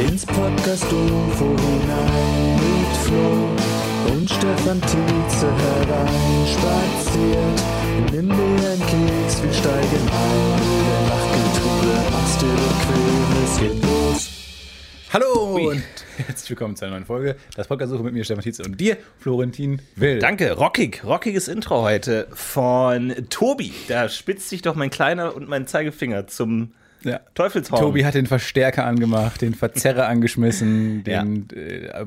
ins Podcast UFO hinein mit Flo und Stefan Tietze hereinspaziert. Nimm dir einen Keks, wir steigen ein. Der Nachtgetrude, mach's dir bequem, es geht los. Hallo und herzlich willkommen zu einer neuen Folge. Das Podcast-Suche mit mir, Stefan Tietze und dir, Florentin Will. Danke, rockig, rockiges Intro heute von Tobi. Da spitzt sich doch mein kleiner und mein Zeigefinger zum Ja. Teufelshorn. Tobi hat den Verstärker angemacht, den Verzerrer angeschmissen, den äh,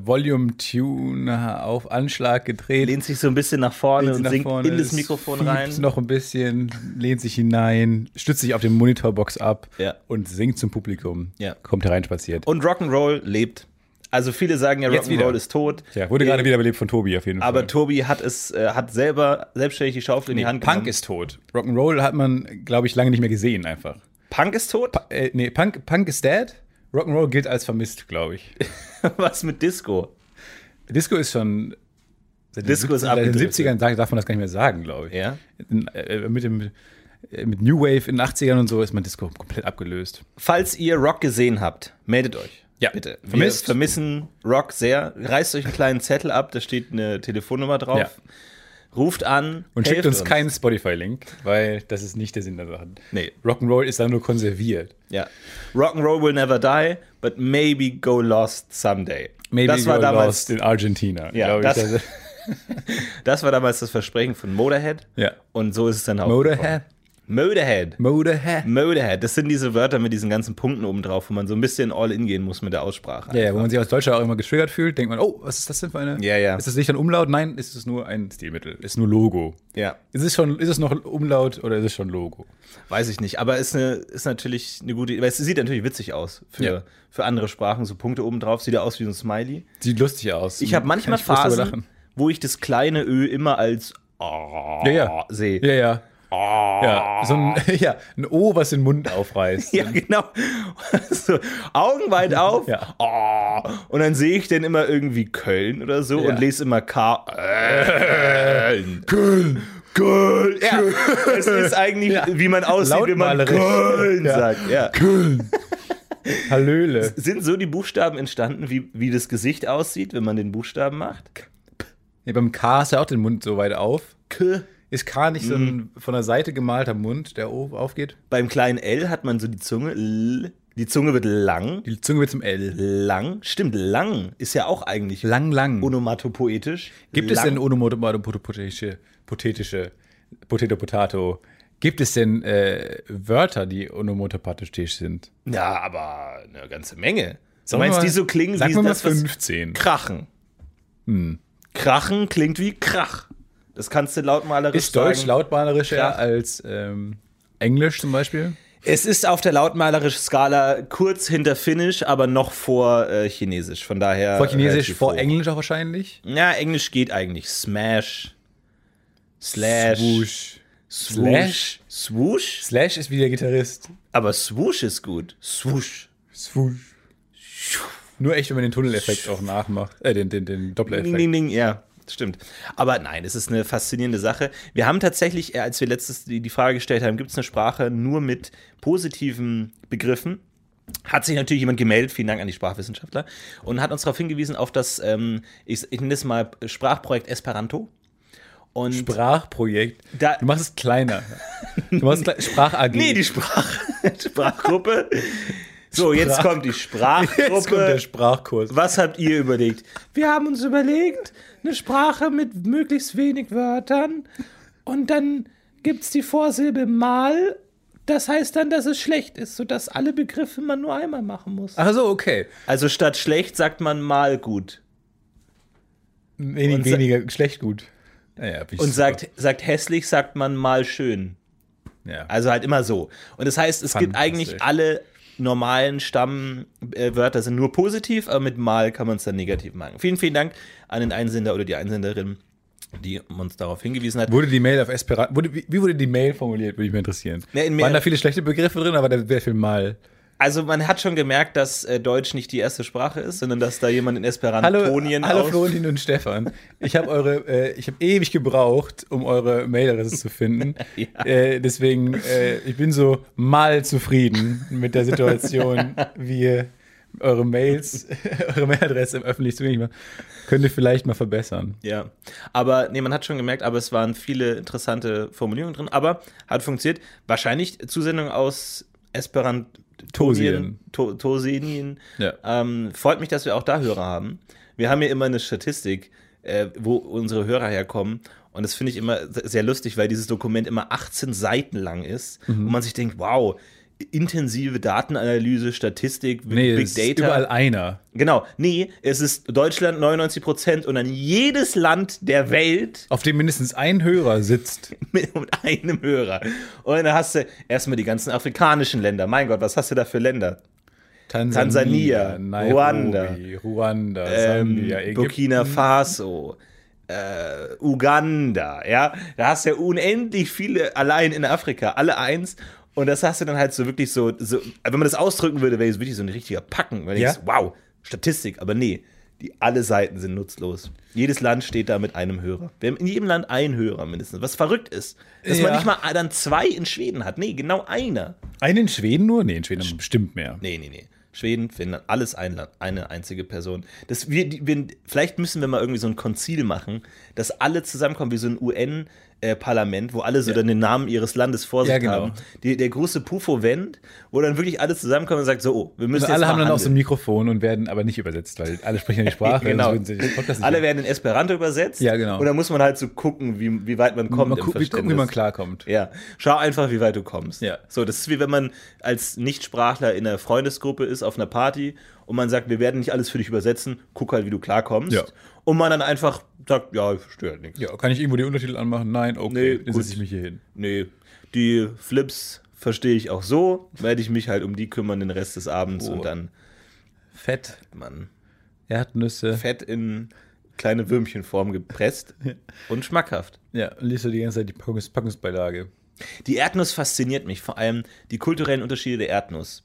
Volume-Tuner auf Anschlag gedreht. lehnt sich so ein bisschen nach vorne und nach singt vorne, in das Mikrofon rein. noch ein bisschen, lehnt sich hinein, stützt sich auf den Monitorbox ab Ja. und singt zum Publikum. Ja. Kommt hereinspaziert. Und Rock'n'Roll lebt. Also viele sagen ja. Rock'n'Roll ist tot. Ja, wurde gerade Äh, wieder belebt von Tobi auf jeden Aber Fall. Tobi hat es, äh, hat selber selbstständig die Schaufel in die Hand Punk genommen. ist tot. Rock'n'Roll hat man, glaube ich, lange nicht mehr gesehen einfach. Punk ist tot? Äh, nee, Punk, Punk ist dead. Rock'n'Roll gilt als vermisst, glaube ich. Was mit Disco? Disco ist schon. Seit Disco den, ist 70- seit den abgedriftet. 70ern darf man das gar nicht mehr sagen, glaube ich. Ja. In, äh, mit, dem, äh, mit New Wave in den 80ern und so ist man Disco komplett abgelöst. Falls ihr Rock gesehen habt, meldet euch. Ja. bitte. Wir Vermisst. vermissen Rock sehr. Reißt euch einen kleinen Zettel ab, da steht eine Telefonnummer drauf. Ja. Ruft an Und schickt helft uns keinen Spotify-Link, weil das ist nicht der Sinn der Sache. Nee. Rock'n'Roll ist dann nur konserviert. Ja. Rock'n'Roll will never die, but maybe go lost someday. Maybe das war you're damals, lost in Argentina. Ja, glaub ich. das- Also- das war damals das Versprechen von Motorhead. ja. Und so ist es dann auch. Motorhead. Motorhead. Motorhead. Motorhead. Das sind diese Wörter mit diesen ganzen Punkten oben drauf, wo man so ein bisschen all in gehen muss mit der Aussprache. Ja, ja, wo man sich als Deutscher auch immer getriggert fühlt, denkt man, oh, was ist das denn für eine? Ja, ja. Ist das nicht ein Umlaut? Nein, ist es nur ein Stilmittel. Ist nur Logo. ja. Ist es schon, ist es noch Umlaut oder ist es schon Logo? Weiß ich nicht, aber ist, eine, ist natürlich eine gute Idee. Weil es sieht natürlich witzig aus für, Ja. für andere Sprachen. So Punkte oben drauf, sieht ja aus wie so ein Smiley. Sieht lustig aus. Ich habe manchmal Phasen, wo ich das kleine Ö immer als oh Ja, ja. sehe. Ja, ja. Ja, so ein, ja, ein O, was den Mund aufreißt. Ja, genau. so, Augen weit auf. Ja. Oh. Und dann sehe ich dann immer irgendwie Köln oder so Ja. und lese immer K. Köln. Köln. Köln. Ja. Es ist eigentlich, wie man aussieht, wenn man. Köln Ja. sagt. Ja. Köln. Hallöle. Sind so die Buchstaben entstanden, wie, wie das Gesicht aussieht, wenn man den Buchstaben macht? Ja, beim K ist ja auch den Mund so weit auf. K. Ist K nicht so ein von der Seite gemalter Mund, der aufgeht? Beim kleinen L hat man so die Zunge. L. Die Zunge wird lang. Die Zunge wird zum L. Lang. Stimmt, lang ist ja auch eigentlich Lang, lang. onomatopoetisch. Gibt es lang. denn onomatopoetische, potetische, Potato, Potato, gibt es denn äh, Wörter, die onomatopatisch sind? Ja, aber eine ganze Menge. Wir meinst, mal- die so klingen sagen wie mal das, was 15. Krachen. Krachen klingt wie Krach. Das kannst du lautmalerisch Ist Deutsch sagen. lautmalerischer Krach. als ähm, Englisch zum Beispiel? Es ist auf der lautmalerischen Skala kurz hinter Finnisch, aber noch vor äh, Chinesisch. Von daher. Vor Chinesisch, vor hoch. Englisch auch wahrscheinlich? Ja, Englisch geht eigentlich. Smash. Slash. Swoosh. Swoosh. Swoosh? Slash ist wie der Gitarrist. Aber Swoosh ist gut. Swoosh. Swoosh. Nur echt, wenn man den Tunneleffekt auch nachmacht. Äh, den, den, den Ding, Doppler-Effekt. ding, ding, ja, stimmt. Aber nein, es ist eine faszinierende Sache. Wir haben tatsächlich, äh, als wir letztes die, die Frage gestellt haben, gibt es eine Sprache nur mit positiven Begriffen? Hat sich natürlich jemand gemeldet, vielen Dank an die Sprachwissenschaftler, und hat uns darauf hingewiesen, auf das, ähm, ich, ich nenne es mal Sprachprojekt Esperanto. Und Sprachprojekt. Da- du machst es kleiner. Du machst es Sprach-AG. nee, die Sprach, Sprachgruppe. So, jetzt Sprach- kommt die Sprachgruppe. Jetzt kommt der Sprachkurs. Was habt ihr überlegt? Wir haben uns überlegt, eine Sprache mit möglichst wenig Wörtern und dann gibt es die Vorsilbe mal. Das heißt dann, dass es schlecht ist, sodass alle Begriffe man nur einmal machen muss. Ach so, okay. Also statt schlecht sagt man mal gut. Wenig, Und weniger schlecht gut. Naja, Und super. sagt, sagt hässlich, sagt man mal schön. ja. Also halt immer so. Und das heißt, es gibt eigentlich alle normalen Stammwörter sind nur positiv, aber mit mal kann man es dann negativ machen. Vielen, vielen Dank an den Einsender oder die Einsenderin, die uns darauf hingewiesen hat. Wurde die Mail auf Esperanto, wie, wie wurde die Mail formuliert, würde mich mal interessieren. Ja, Waren da viele schlechte Begriffe drin, aber da wäre viel mal. Also man hat schon gemerkt, dass äh, Deutsch nicht die erste Sprache ist, sondern dass da jemand in Hallo, Esperantonien hallo aus- Florentin und Stefan. Ich habe eure, äh, ich habe ewig gebraucht, um eure Mailadresse zu finden. äh, deswegen, äh, ich bin so mal zufrieden mit der Situation, wie ihr eure Mails, eure Mailadresse im öffentlich zugänglich machen. Könnt ihr vielleicht mal verbessern. Ja, aber nee, man hat schon gemerkt, aber es waren viele interessante Formulierungen drin, aber hat funktioniert. Wahrscheinlich Zusendung aus Esperantosien, to. Ja. Ähm, freut mich, dass wir auch da Hörer haben. Wir haben ja immer eine Statistik, äh, wo unsere Hörer herkommen. Und das finde ich immer sehr lustig, weil dieses Dokument immer 18 Seiten lang ist. Mhm. Und man sich denkt, wow, intensive Datenanalyse, Statistik, Nee, Big es ist Data. überall einer. Genau, nee, es ist Deutschland 99 Prozent und dann jedes Land der Welt Auf dem mindestens ein Hörer sitzt. mit, mit einem Hörer. Und dann hast du erstmal die ganzen afrikanischen Länder. Mein Gott, was hast du da für Länder? Tansania, Nairobi, Ruanda, Ruanda, Ähm, Sambia, Ägypten. Burkina Faso, äh, Uganda, ja. Da hast du ja unendlich viele allein in Afrika, alle eins. Und das hast du dann halt so wirklich so, so wenn man das ausdrücken würde, wäre es wirklich so ein richtiger Packen. Weil Ja. denkst, wow, Statistik, aber nee, die alle Seiten sind nutzlos. Jedes Land steht da mit einem Hörer. Wir haben in jedem Land einen Hörer mindestens, was verrückt ist. Dass man Ja. nicht mal dann zwei in Schweden hat. Nee, genau einer. Einen in Schweden nur? Nee, in Schweden haben bestimmt mehr. Nee, nee, nee. Schweden, Finnland, alles ein Land, eine einzige Person. Das, wir, wir, vielleicht müssen wir mal irgendwie so ein Konzil machen, dass alle zusammenkommen, wie so ein UN-Parlament, wo alle so dann den Namen ihres Landes vor sich Ja, genau. haben. Die, der große Pufo-Wend, wo dann wirklich alle zusammenkommen und sagt, so, oh, wir müssen Und jetzt alle haben mal dann auch so ein handeln. Mikrofon und werden aber nicht übersetzt, weil alle sprechen ja die Sprache. Genau. nicht Alle werden in Esperanto übersetzt. Ja, genau. Und dann muss man halt so gucken, wie, wie weit man kommt. Im gu- wie gucken, wie man klarkommt. Ja, schau einfach, wie weit du kommst. Ja. So, das ist wie wenn man als Nichtsprachler in einer Freundesgruppe ist auf einer Party und man sagt, wir werden nicht alles für dich übersetzen, guck halt, wie du klarkommst. Ja. Und man dann einfach sagt, ja, ich verstehe halt nichts. Ja, kann ich irgendwo die Untertitel anmachen? Nein, okay, Nee, dann setze ich mich hier hin. Nee, die Flips verstehe ich auch so, werde ich mich halt um die kümmern den Rest des Abends Oh. und dann, Fett, man, Erdnüsse. Fett in kleine Würmchenform gepresst und schmackhaft. Ja, und liest du die ganze Zeit die Packungs Packungsbeilage. Die Erdnuss fasziniert mich, vor allem die kulturellen Unterschiede der Erdnuss.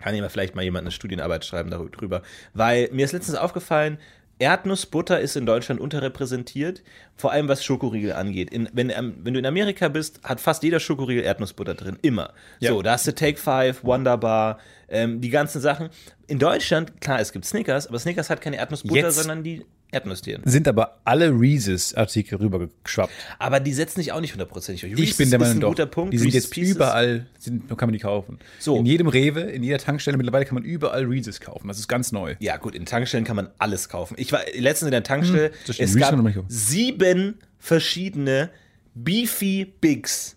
Kann ja vielleicht mal jemand eine Studienarbeit schreiben darüber. Weil mir ist letztens aufgefallen, Erdnussbutter ist in Deutschland unterrepräsentiert, vor allem was Schokoriegel angeht. In, wenn, ähm, wenn du in Amerika bist, hat fast jeder Schokoriegel Erdnussbutter drin, immer. Ja. So, da hast du Take Five, Wonderbar, ähm, die ganzen Sachen. In Deutschland, klar, es gibt Snickers, aber Snickers hat keine Erdnussbutter, Jetzt- sondern die Erdnussdielen. Sind aber alle Reese's-Artikel rübergeschwappt. Aber die setzen sich auch nicht hundertprozentig durch. Ich bin der ist Meinung, ein doch. guter Punkt. Die sind Reese's jetzt Pieces- überall, sind, kann man die kaufen. So. In jedem Rewe, in jeder Tankstelle mittlerweile kann man überall Reese's kaufen. Das ist ganz neu. Ja, gut, in Tankstellen kann man alles kaufen. Ich war letztens in der Tankstelle, Hm, es gab sieben verschiedene Beefy Bigs.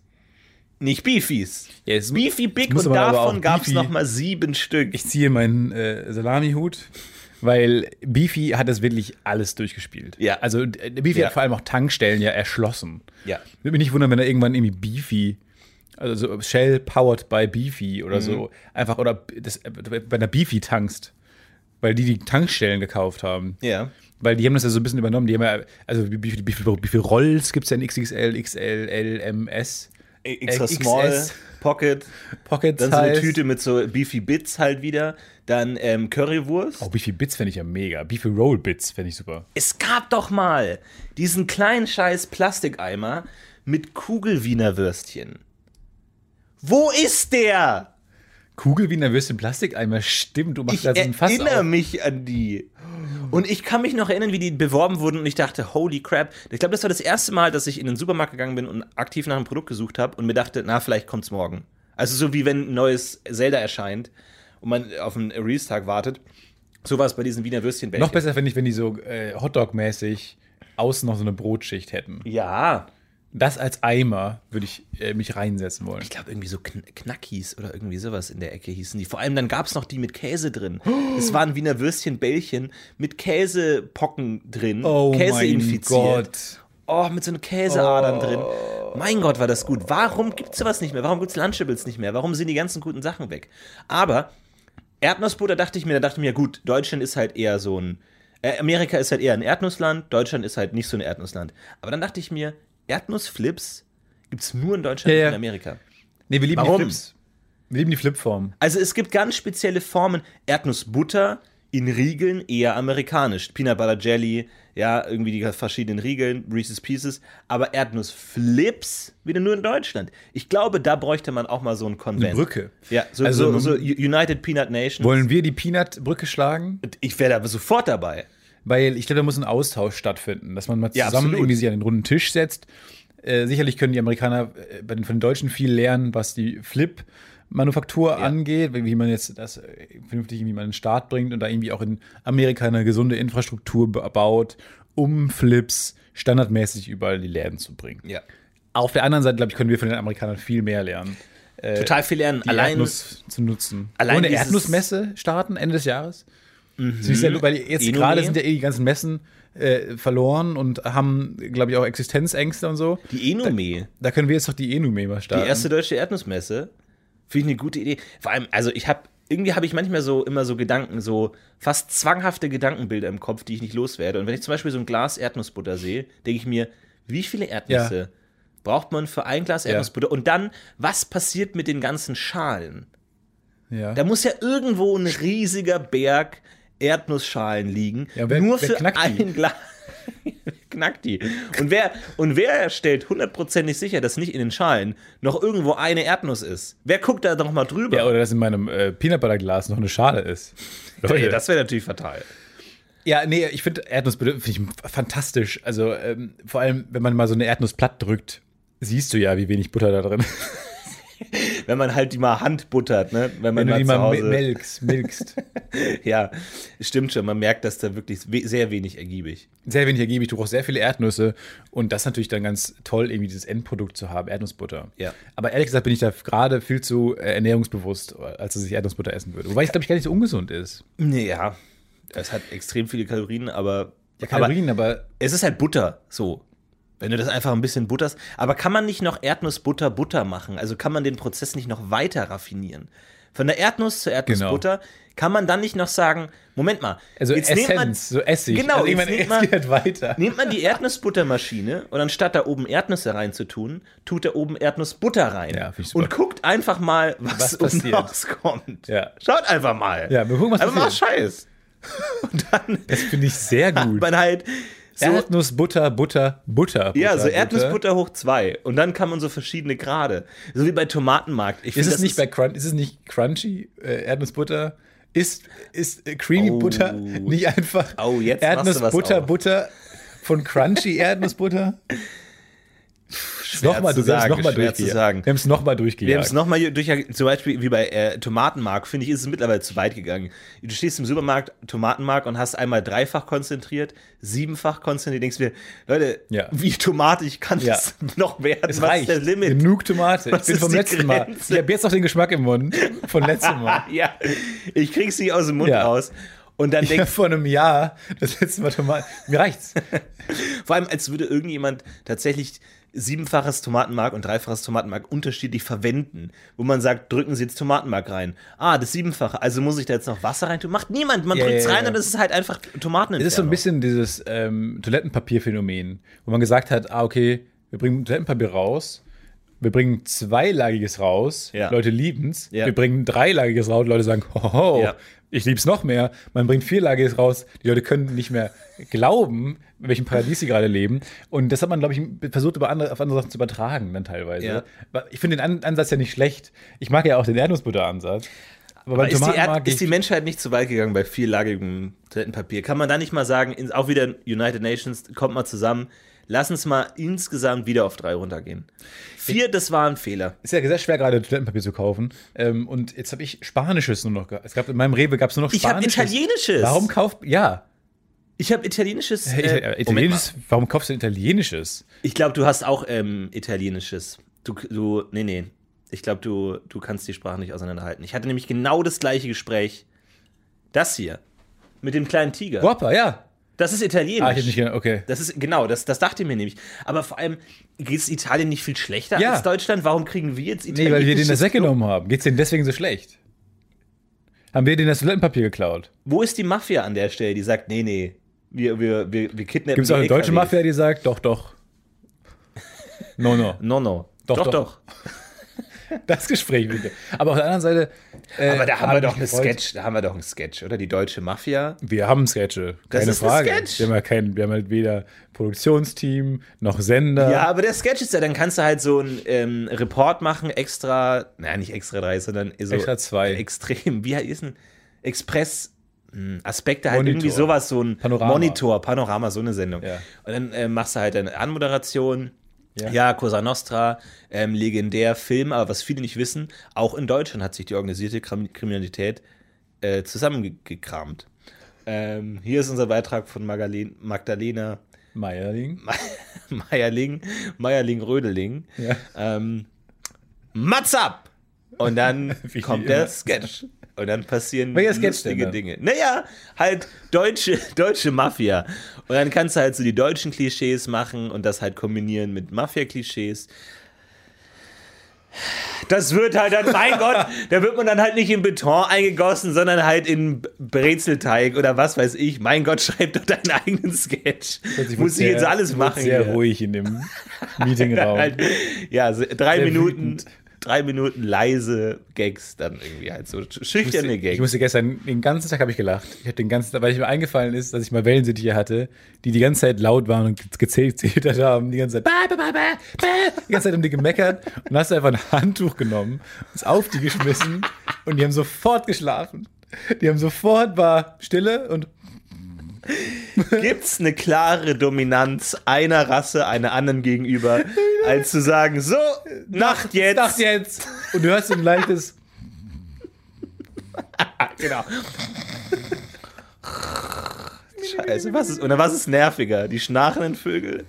Nicht Beefies. Ja, Beefy Big und davon gab es nochmal sieben Stück. Ich ziehe meinen äh, Salami-Hut, weil Beefy hat das wirklich alles durchgespielt. Ja. Also äh, Beefy Ja. hat vor allem auch Tankstellen ja erschlossen. Ja. Würde mich nicht wundern, wenn da irgendwann irgendwie Beefy, also so Shell powered by Beefy oder Mhm. so, einfach oder das, bei einer Beefy tankst, weil die die Tankstellen gekauft haben. Ja. Weil die haben das ja so ein bisschen übernommen. Die haben ja, also wie, wie, wie, wie viel Rolls gibt es denn? XXL, XL, L, M, S? Extra Äh, Small, XS. Pocket, Pocket dann so eine. Tüte mit so Beefy Bits halt wieder, dann ähm, Currywurst. Oh, Beefy Bits fände ich ja mega. Beefy Roll Bits fände ich super. Es gab doch mal diesen kleinen scheiß Plastikeimer mit Kugelwiener Würstchen. Wo ist der? Kugel wie Würstchen Plastikeimer, stimmt, du machst Ich da so ein Fass erinnere auf. mich an die. Und ich kann mich noch erinnern, wie die beworben wurden und ich dachte, holy crap. Ich glaube, das war das erste Mal, dass ich in den Supermarkt gegangen bin und aktiv nach einem Produkt gesucht habe und mir dachte, na, vielleicht kommt's morgen. Also so wie wenn ein neues Zelda erscheint und man auf einen Release-Tag wartet. So war es bei diesen Wiener Würstchen. Noch besser finde ich, wenn die so äh, Hotdog-mäßig außen noch so eine Brotschicht hätten. Ja. Das als Eimer würde ich äh, mich reinsetzen wollen. Ich glaube, irgendwie so Kn Knackis oder irgendwie sowas in der Ecke hießen die. Vor allem dann gab es noch die mit Käse drin. Es waren Wiener Würstchen-Bällchen mit Käsepocken drin. Käse infiziert. Oh Gott. Oh, mit so einem Käseadern drin. Mein Gott, war das gut. Warum gibt es sowas nicht mehr? Warum gibt es Lunchables nicht mehr? Warum sind die ganzen guten Sachen weg? Aber Erdnussbutter dachte ich mir, da dachte ich mir, gut, Deutschland ist halt eher so ein. Äh, Amerika ist halt eher ein Erdnussland, Deutschland ist halt nicht so ein Erdnussland. Aber dann dachte ich mir, Erdnussflips gibt es nur in Deutschland Ja, und ja. in Amerika. Nee, wir lieben Warum? die Flips. Wir lieben die Flipform. Also es gibt ganz spezielle Formen. Erdnussbutter in Riegeln eher amerikanisch. Peanut Butter Jelly, ja, irgendwie die verschiedenen Riegeln, Reese's Pieces, aber Erdnussflips wieder nur in Deutschland. Ich glaube, da bräuchte man auch mal so einen Konvent. Eine Brücke. Ja, so, Also, so, so United Peanut Nations. Wollen wir die Peanut-Brücke schlagen? ich wäre da sofort dabei. Weil ich glaube, da muss ein Austausch stattfinden, dass man mal Ja, zusammen absolut. irgendwie sich an den runden Tisch setzt. Äh, sicherlich können die Amerikaner äh, bei den, von den Deutschen viel lernen, was die Flip-Manufaktur angeht, wie man jetzt das äh, vernünftig irgendwie mal in den Start bringt und da irgendwie auch in Amerika eine gesunde Infrastruktur ba- baut, um Flips standardmäßig überall in die Läden zu bringen. Ja. Auf der anderen Seite, glaube ich, können wir von den Amerikanern viel mehr lernen. Total viel lernen. die Allein Erdnuss zu nutzen. allein Wollen eine Erdnussmesse starten Ende des Jahres? Ist ja, weil jetzt gerade sind ja eh die ganzen Messen äh, verloren und haben, glaube ich, auch Existenzängste und so. die Enome. Da können wir jetzt doch die Enume mal starten. Die erste deutsche Erdnussmesse. Finde ich eine gute Idee. Vor allem, also ich habe, irgendwie habe ich manchmal so immer so Gedanken, so fast zwanghafte Gedankenbilder im Kopf, die ich nicht loswerde. Und wenn ich zum Beispiel so ein Glas Erdnussbutter sehe, denke ich mir, wie viele Erdnüsse braucht man für ein Glas Erdnussbutter? Und dann, was passiert mit den ganzen Schalen? ja. Da muss ja irgendwo ein riesiger Berg Erdnussschalen liegen, Ja, wer- nur wer für knackt die? ein Glas. knackt die. Und wer, und wer stellt hundertprozentig sicher, dass nicht in den Schalen noch irgendwo eine Erdnuss ist? Wer guckt da noch mal drüber? ja, oder dass in meinem äh, Peanut Butter Glas noch eine Schale ist. Okay, das wäre natürlich fatal. Ja, nee, ich finde Erdnussbutter finde ich fantastisch. Also ähm, vor allem, wenn man mal so eine Erdnuss platt drückt, siehst du ja, wie wenig Butter da drin ist. Wenn man halt die mal handbuttert, ne? Wenn man Wenn du die mal Hause. melkst, milkst. Ja, stimmt schon. Man merkt, dass da wirklich sehr wenig ergiebig. sehr wenig ergiebig, du brauchst sehr viele Erdnüsse und das ist natürlich dann ganz toll, irgendwie dieses Endprodukt zu haben, Erdnussbutter. Ja. Aber ehrlich gesagt bin ich da gerade viel zu äh, ernährungsbewusst, als dass ich Erdnussbutter essen würde. Wobei es, glaube ich, gar nicht so ungesund ist. Nee, ja. Es hat extrem viele Kalorien, aber. Ja, Kalorien, aber, Es ist halt Butter, so. Wenn du das einfach ein bisschen butterst. Aber kann man nicht noch Erdnussbutter Butter machen? Also kann man den Prozess nicht noch weiter raffinieren? Von der Erdnuss zur Erdnussbutter kann man dann nicht noch sagen, Moment mal, also jetzt nimmt man, Essenz, so Essig. Genau, also jetzt es man- halt weiter. nimmt man die Erdnussbuttermaschine und anstatt da oben Erdnüsse reinzutun, tut da oben Erdnussbutter rein. Ja, finde ich super. und guckt einfach mal, was, Was passiert. rauskommt. Ja. Schaut einfach mal. Ja, wir gucken, was mal passiert. Scheiß. Und dann Das finde ich sehr hat gut. man halt so, Erdnussbutter, Butter, Butter. ja, Butter, so Erdnussbutter hoch zwei. Und dann kann man so verschiedene Grade. So wie bei Tomatenmarkt. Ich Ist find, es nicht bei Crunch, ist es nicht crunchy äh, Erdnussbutter? Ist, ist äh, Creamy Oh. Butter nicht einfach Oh, Erdnussbutter. Butter von Crunchy Erdnussbutter? schwer Nochmal, zu du sagen, nochmal durchgejagt. Wir haben es nochmal Wir haben durchgejagt. es nochmal durch, zum Beispiel wie bei äh, Tomatenmark, finde ich, ist es mittlerweile zu weit gegangen. Du stehst im Supermarkt, Tomatenmark und hast einmal dreifach konzentriert, siebenfach konzentriert, denkst mir, Leute, Ja. wie tomatig kann Ja. das noch werden? es Was reicht. ist der Limit? Genug Tomate. Was ich bin vom letzten Mal. Grenze? Ich habe jetzt noch den Geschmack im Mund. Von letztem Mal. ja, ich krieg's nicht aus dem Mund Ja. raus. Und dann Ich habe denkst vor einem Jahr das letzte Mal Tomaten. Mir reicht's. vor allem, als würde irgendjemand tatsächlich siebenfaches Tomatenmark und dreifaches Tomatenmark unterschiedlich verwenden, wo man sagt, drücken Sie jetzt Tomatenmark rein. Ah, das siebenfache, also muss ich da jetzt noch Wasser rein tun? Macht niemand, man Ja, drückt's ja, rein ja. und es ist halt einfach Tomaten. Es ist so ein bisschen dieses ähm, Toilettenpapierphänomen, wo man gesagt hat, ah, okay, wir bringen Toilettenpapier raus, wir bringen zweilagiges raus, Ja. Leute lieben's, Ja. wir bringen dreilagiges raus, Leute sagen, hoho, Ja. Ich lieb's noch mehr. Man bringt vierlagiges raus, die Leute können nicht mehr glauben, in welchem Paradies sie gerade leben. Und das hat man, glaube ich, versucht, über andere, auf andere Sachen zu übertragen dann teilweise. Ja. Aber Ich finde den An Ansatz ja nicht schlecht. Ich mag ja auch den Erdnussbutter-Ansatz. Aber, beim ist die, Erd- ist die Menschheit nicht zu weit gegangen bei vierlagigem Toilettenpapier? Kann man da nicht mal sagen, auch wieder United Nations, kommt mal zusammen, lass uns mal insgesamt wieder auf drei runtergehen. Vier, das war ein Fehler. ist ja sehr schwer, gerade Toilettenpapier zu kaufen. Ähm, und jetzt habe ich Spanisches nur noch. Es gab in meinem Rewe gab es nur noch Ich habe Spanisches. Italienisches. Warum kauft. Ja. Ich habe Italienisches. Äh, Italienisches warum kaufst du Italienisches? Ich glaube, du hast auch ähm, Italienisches. Du, du, nee, nee. Ich glaube, du, du kannst die Sprache nicht auseinanderhalten. Ich hatte nämlich genau das gleiche Gespräch. Das hier. Mit dem kleinen Tiger. Guapa, ja. Das ist Italienisch. Ah, ich hab nicht genau. Okay. Das ist, genau, das, das dachte ich mir nämlich. Aber vor allem, geht es Italien nicht viel schlechter Ja. als Deutschland? Warum kriegen wir jetzt Nee, Italien? weil wir denen das weggenommen haben. Geht's denen deswegen so schlecht? Haben wir denen das Toilettenpapier geklaut? Wo ist die Mafia an der Stelle, die sagt, nee, nee, wir, wir, wir, wir kidnappen Gibt es auch eine deutsche. Mafia, die sagt, doch, doch. No, no. No, no. Doch, doch. doch. doch. Das Gespräch wieder. Aber auf der anderen Seite. äh, Aber da haben hab wir doch einen. Sketch, da haben wir doch einen Sketch, oder? Die deutsche Mafia. Wir haben Sketche, Das keine Frage. Sketch. Wir haben ja kein, wir haben halt weder Produktionsteam noch Sender. Ja, aber der Sketch ist ja, dann kannst du halt so einen ähm, Report machen, extra, naja, nicht extra drei, sondern so Extra zwei. extrem, wie ist ein Express hm, Aspekte halt Monitor. irgendwie sowas, so ein Panorama. Monitor, Panorama, so eine Sendung. Ja. Und dann äh, machst du halt eine Anmoderation. Ja. Ja, Cosa Nostra, ähm, legendär Film, aber was viele nicht wissen, auch in Deutschland hat sich die organisierte Krim Kriminalität äh, zusammengekramt. Ähm, hier ist unser Beitrag von Magdalen Magdalena Meierling. Meierling, Meierling-Rödeling. Ja. Ähm, Mats ab! Und dann kommt immer. der Sketch. Und dann passieren denn lustige? Dinge. Naja, halt deutsche, deutsche Mafia. Und dann kannst du halt so die deutschen Klischees machen und das halt kombinieren mit Mafia-Klischees. Das wird halt dann, mein Gott, da wird man dann halt nicht in Beton eingegossen, sondern halt in Brezelteig oder was weiß ich. Mein Gott, schreib doch deinen eigenen Sketch. Plötzlich Muss ich jetzt alles machen. Sehr hier. ruhig in dem Meetingraum. Halt, ja, drei Sehr Minuten, wütend. Drei Minuten leise Gags, dann irgendwie halt so schüchterne Ich Gags. musste gestern, den ganzen Tag habe ich gelacht. Ich habe den ganzen Tag, weil ich mir eingefallen ist, dass ich mal Wellensittiche hatte, die die ganze Zeit laut waren und gezählt gezetert haben, die ganze Zeit, bah, bah, bah, die ganze Zeit um die gemeckert und hast du einfach ein Handtuch genommen, es auf die geschmissen und die haben sofort geschlafen. Die haben sofort, war Stille und Gibt's eine klare Dominanz einer Rasse einer anderen gegenüber, als zu sagen, so, Nacht jetzt. Nacht jetzt. Und du hörst ein leichtes, Genau. Scheiße, was ist, oder was ist nerviger? Die schnarchenden Vögel?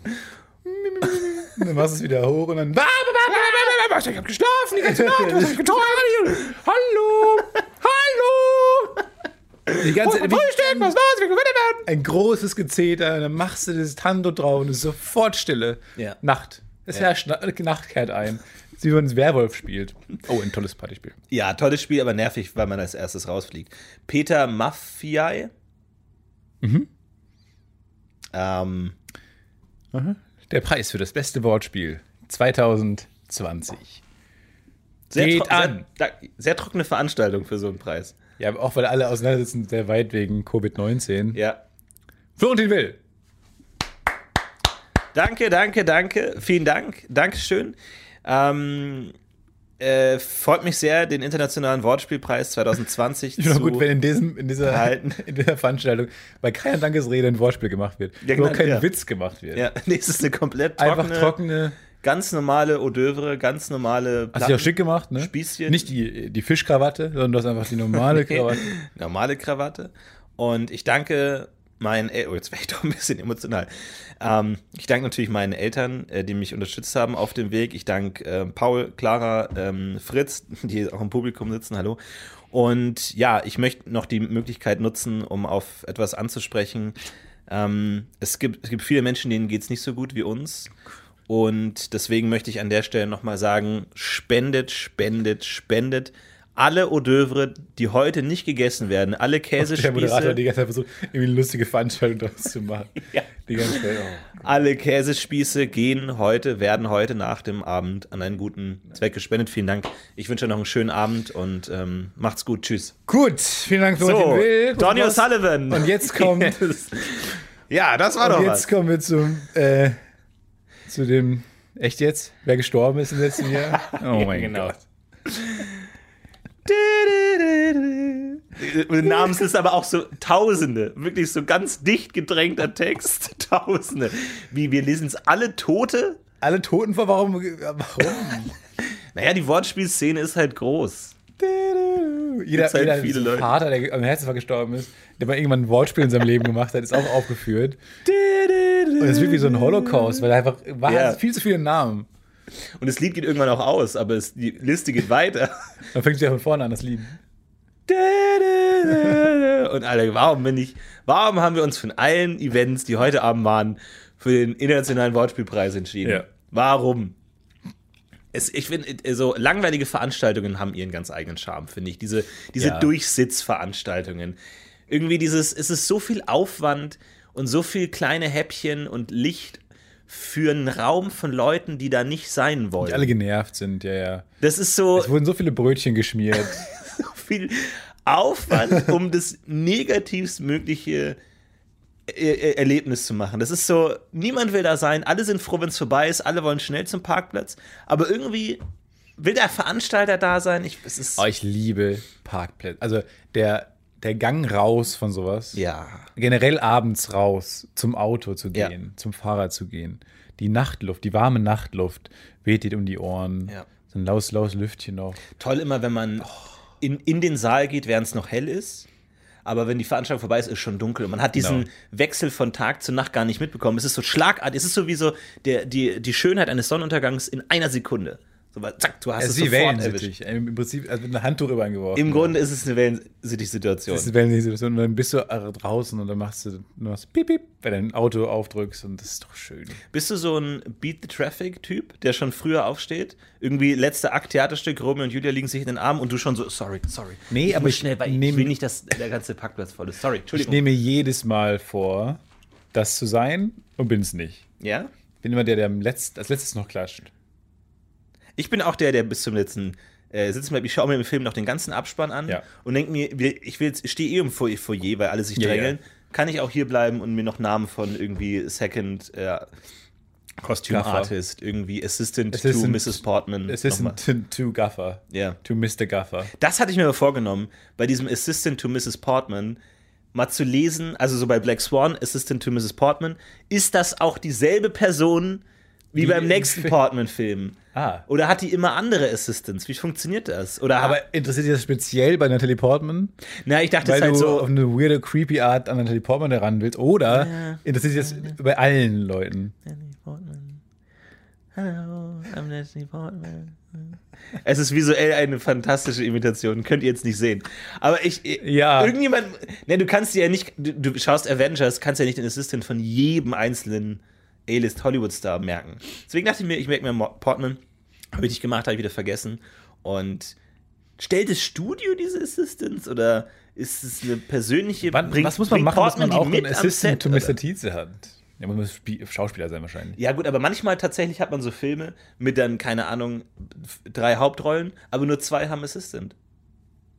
und dann machst du es wieder hoch und dann, ich hab geschlafen die ganze Nacht, was hab ich getan? Hallo. Die ganze Zeit, Frühstück, was war's? Wir gewinnen werden. ein großes Gezeter, dann machst du das Handtuch drauf und es ist sofort Stille. Ja. Nacht. Es herrscht Na Nacht kehrt ein. Man das Werwolf spielt. Oh, ein tolles Partyspiel. Ja, tolles Spiel, aber nervig, weil man als erstes rausfliegt. Peter Maffei. Mhm. Ähm, Der Preis für das beste Wortspiel 2020. sehr, Geht tro- an. Sehr, sehr trockene Veranstaltung für so einen Preis. Ja, aber auch weil alle auseinandersitzen, sehr weit wegen Covid-19. Ja. Florentin Will. Danke, danke, danke. Vielen Dank. Dankeschön. Ähm, äh, freut mich sehr, den Internationalen Wortspielpreis 2020 Ich zu auch gut, wenn in, diesem, in, dieser, halten. in dieser Veranstaltung bei keiner Dankesrede ein Wortspiel gemacht wird. Ja, genau, kein ja. Witz gemacht wird. Ja, nee, es ist eine komplett Einfach trockene, trockene. Ganz normale Hors d'oeuvre, ganz normale Hast du auch schick gemacht, ne? Spießchen. Nicht die, die Fischkrawatte, sondern du hast einfach die normale Krawatte. normale Krawatte. Und ich danke meinen El oh, jetzt wäre ich doch ein bisschen emotional. Ähm, ich danke natürlich meinen Eltern, äh, die mich unterstützt haben auf dem Weg. Ich danke ähm, Paul, Clara, ähm, Fritz, die auch im Publikum sitzen. Hallo. Und ja, ich möchte noch die Möglichkeit nutzen, um auf etwas anzusprechen. Ähm, es, gibt, es gibt viele Menschen, denen geht es nicht so gut wie uns. Und deswegen möchte ich an der Stelle nochmal sagen, spendet, spendet, spendet. Alle Hors d'oeuvre, die heute nicht gegessen werden, alle Der Moderator Käsespieße, die ganze Zeit versucht, irgendwie eine lustige Veranstaltung daraus zu machen. Ja. Die ganze Zeit, oh. alle Käsespieße gehen heute, werden heute nach dem Abend an einen guten Zweck gespendet. Vielen Dank. Ich wünsche euch noch einen schönen Abend und ähm, macht's gut. Tschüss. Gut, vielen Dank, Florentin So, Will. Donny Was- O'Sullivan. Und jetzt kommt, ja, das war doch und was. jetzt kommen wir zum, äh, zu dem, echt jetzt? Wer gestorben ist im letzten Jahr? Oh mein genau. Gott. Und Namensliste aber auch so Tausende, wirklich so ganz dicht gedrängter Text, Tausende. Wie, wir lesen es alle Tote? Alle Toten vor, warum? Warum? Naja, die Wortspielszene ist halt groß. Jeder halt jeder viele Leute. Vater, der am Herzinfarkt gestorben ist, der mal irgendwann ein Wortspiel in seinem Leben gemacht hat, ist auch aufgeführt. Und es wird wie so ein Holocaust, weil er einfach war Ja. viel zu viele Namen. Und das Lied geht irgendwann auch aus, aber es, die Liste geht weiter. Dann fängt es ja von vorne an, das Lied. Und alle, warum bin ich, warum haben wir uns von allen Events, die heute Abend waren, für den internationalen Wortspielpreis entschieden? Ja. Warum? Es, ich finde, so langweilige Veranstaltungen haben ihren ganz eigenen Charme, finde ich. Diese, diese Ja. Durchsitzveranstaltungen. Irgendwie dieses, es ist so viel Aufwand und so viel kleine Häppchen und Licht für einen Raum von Leuten, die da nicht sein wollen. Die alle genervt sind, ja, ja. das ist so Es wurden so viele Brötchen geschmiert. viel Aufwand, um das negativstmögliche äh, äh, Erlebnis zu machen. Das ist so, niemand will da sein, alle sind froh, wenn es vorbei ist, alle wollen schnell zum Parkplatz, aber irgendwie will der Veranstalter da sein. Ich, es ist, oh, ich liebe Parkplätze. Also der, der Gang raus von sowas. ja. Generell abends raus, zum Auto zu Ja. gehen, zum Fahrrad zu gehen. Die Nachtluft, die warme Nachtluft weht dir um die Ohren. Ja. So ein laues, laues Lüftchen noch. Toll immer, wenn man in, in den Saal geht, während es noch hell ist. Aber wenn die Veranstaltung vorbei ist, ist schon dunkel. Und man hat diesen Genau. Wechsel von Tag zu Nacht gar nicht mitbekommen. Es ist so schlagartig. Es ist so wie so der, die, die Schönheit eines Sonnenuntergangs in einer Sekunde. So, weil, zack, du hast Es es ist wie sofort. Wellensittich. Im Prinzip, also mit einem Handtuch über geworfen. Im Grunde ist es eine Wellensittich-Situation. Das ist eine Wellensituation. Und dann bist du äh, draußen und dann machst du, du machst piep, piep, wenn du dein Auto aufdrückst und das ist doch schön. Bist du so ein Beat the Traffic-Typ, der schon früher aufsteht? Irgendwie letzter Akt, Theaterstück, Romeo und Julia liegen sich in den Armen und du schon so, sorry, sorry. Nee, ich aber ich schnell, weil ich nehm- will nicht, dass der ganze Parkplatz voll ist. Sorry, Ich Entschuldigung. nehme jedes Mal vor, das zu sein und bin es nicht. ja? Ich bin immer der, der am Letzt, als letztes noch klatscht. Ich bin auch der, der bis zum letzten äh, sitzen bleibt. Ich schaue mir im Film noch den ganzen Abspann an Ja. und denke mir, ich will jetzt, ich stehe eh im Foyer, Foyer, weil alle sich Ja, drängeln. Kann ich auch hier bleiben und mir noch Namen von irgendwie Second äh, Costume Gaffer. Artist, irgendwie Assistant, to Assistant- Mrs. Portman. Assistant to, to Gaffer. Ja. To Mr. Gaffer. Das hatte ich mir aber vorgenommen, bei diesem Assistant to Mrs. Portman mal zu lesen, also so bei Black Swan, Assistant to Mrs. Portman, ist das auch dieselbe Person wie Die beim im nächsten Film. Portman-Film? Ah. Oder hat die immer andere Assistants? Wie funktioniert das? Oder Aber interessiert dich das speziell bei Natalie Portman? na, ich dachte Weil es halt du so. auf eine weirde, creepy Art an Natalie Portman heran willst? Oder Ja. interessiert dich das bei allen Leuten? Natalie Portman. Hallo, I'm Natalie Portman. Es ist visuell eine fantastische Imitation, könnt ihr jetzt nicht sehen. Aber ich, Ja. irgendjemand, ne, du kannst ja nicht, du, du schaust Avengers, kannst ja nicht den Assistant von jedem einzelnen A-List Hollywood-Star merken. Deswegen dachte ich mir, ich merke mir Portman, habe ich nicht gemacht, habe ich wieder vergessen. Und stellt das Studio diese Assistants oder ist es eine persönliche? Wann, bringt- was muss man machen, dass man auch einen Assistant Set, to? Mr. Tietze hat? Ja, muss man Spie- Schauspieler sein wahrscheinlich. Ja, gut, aber manchmal tatsächlich hat man so Filme mit dann, keine Ahnung, drei Hauptrollen, aber nur zwei haben Assistant.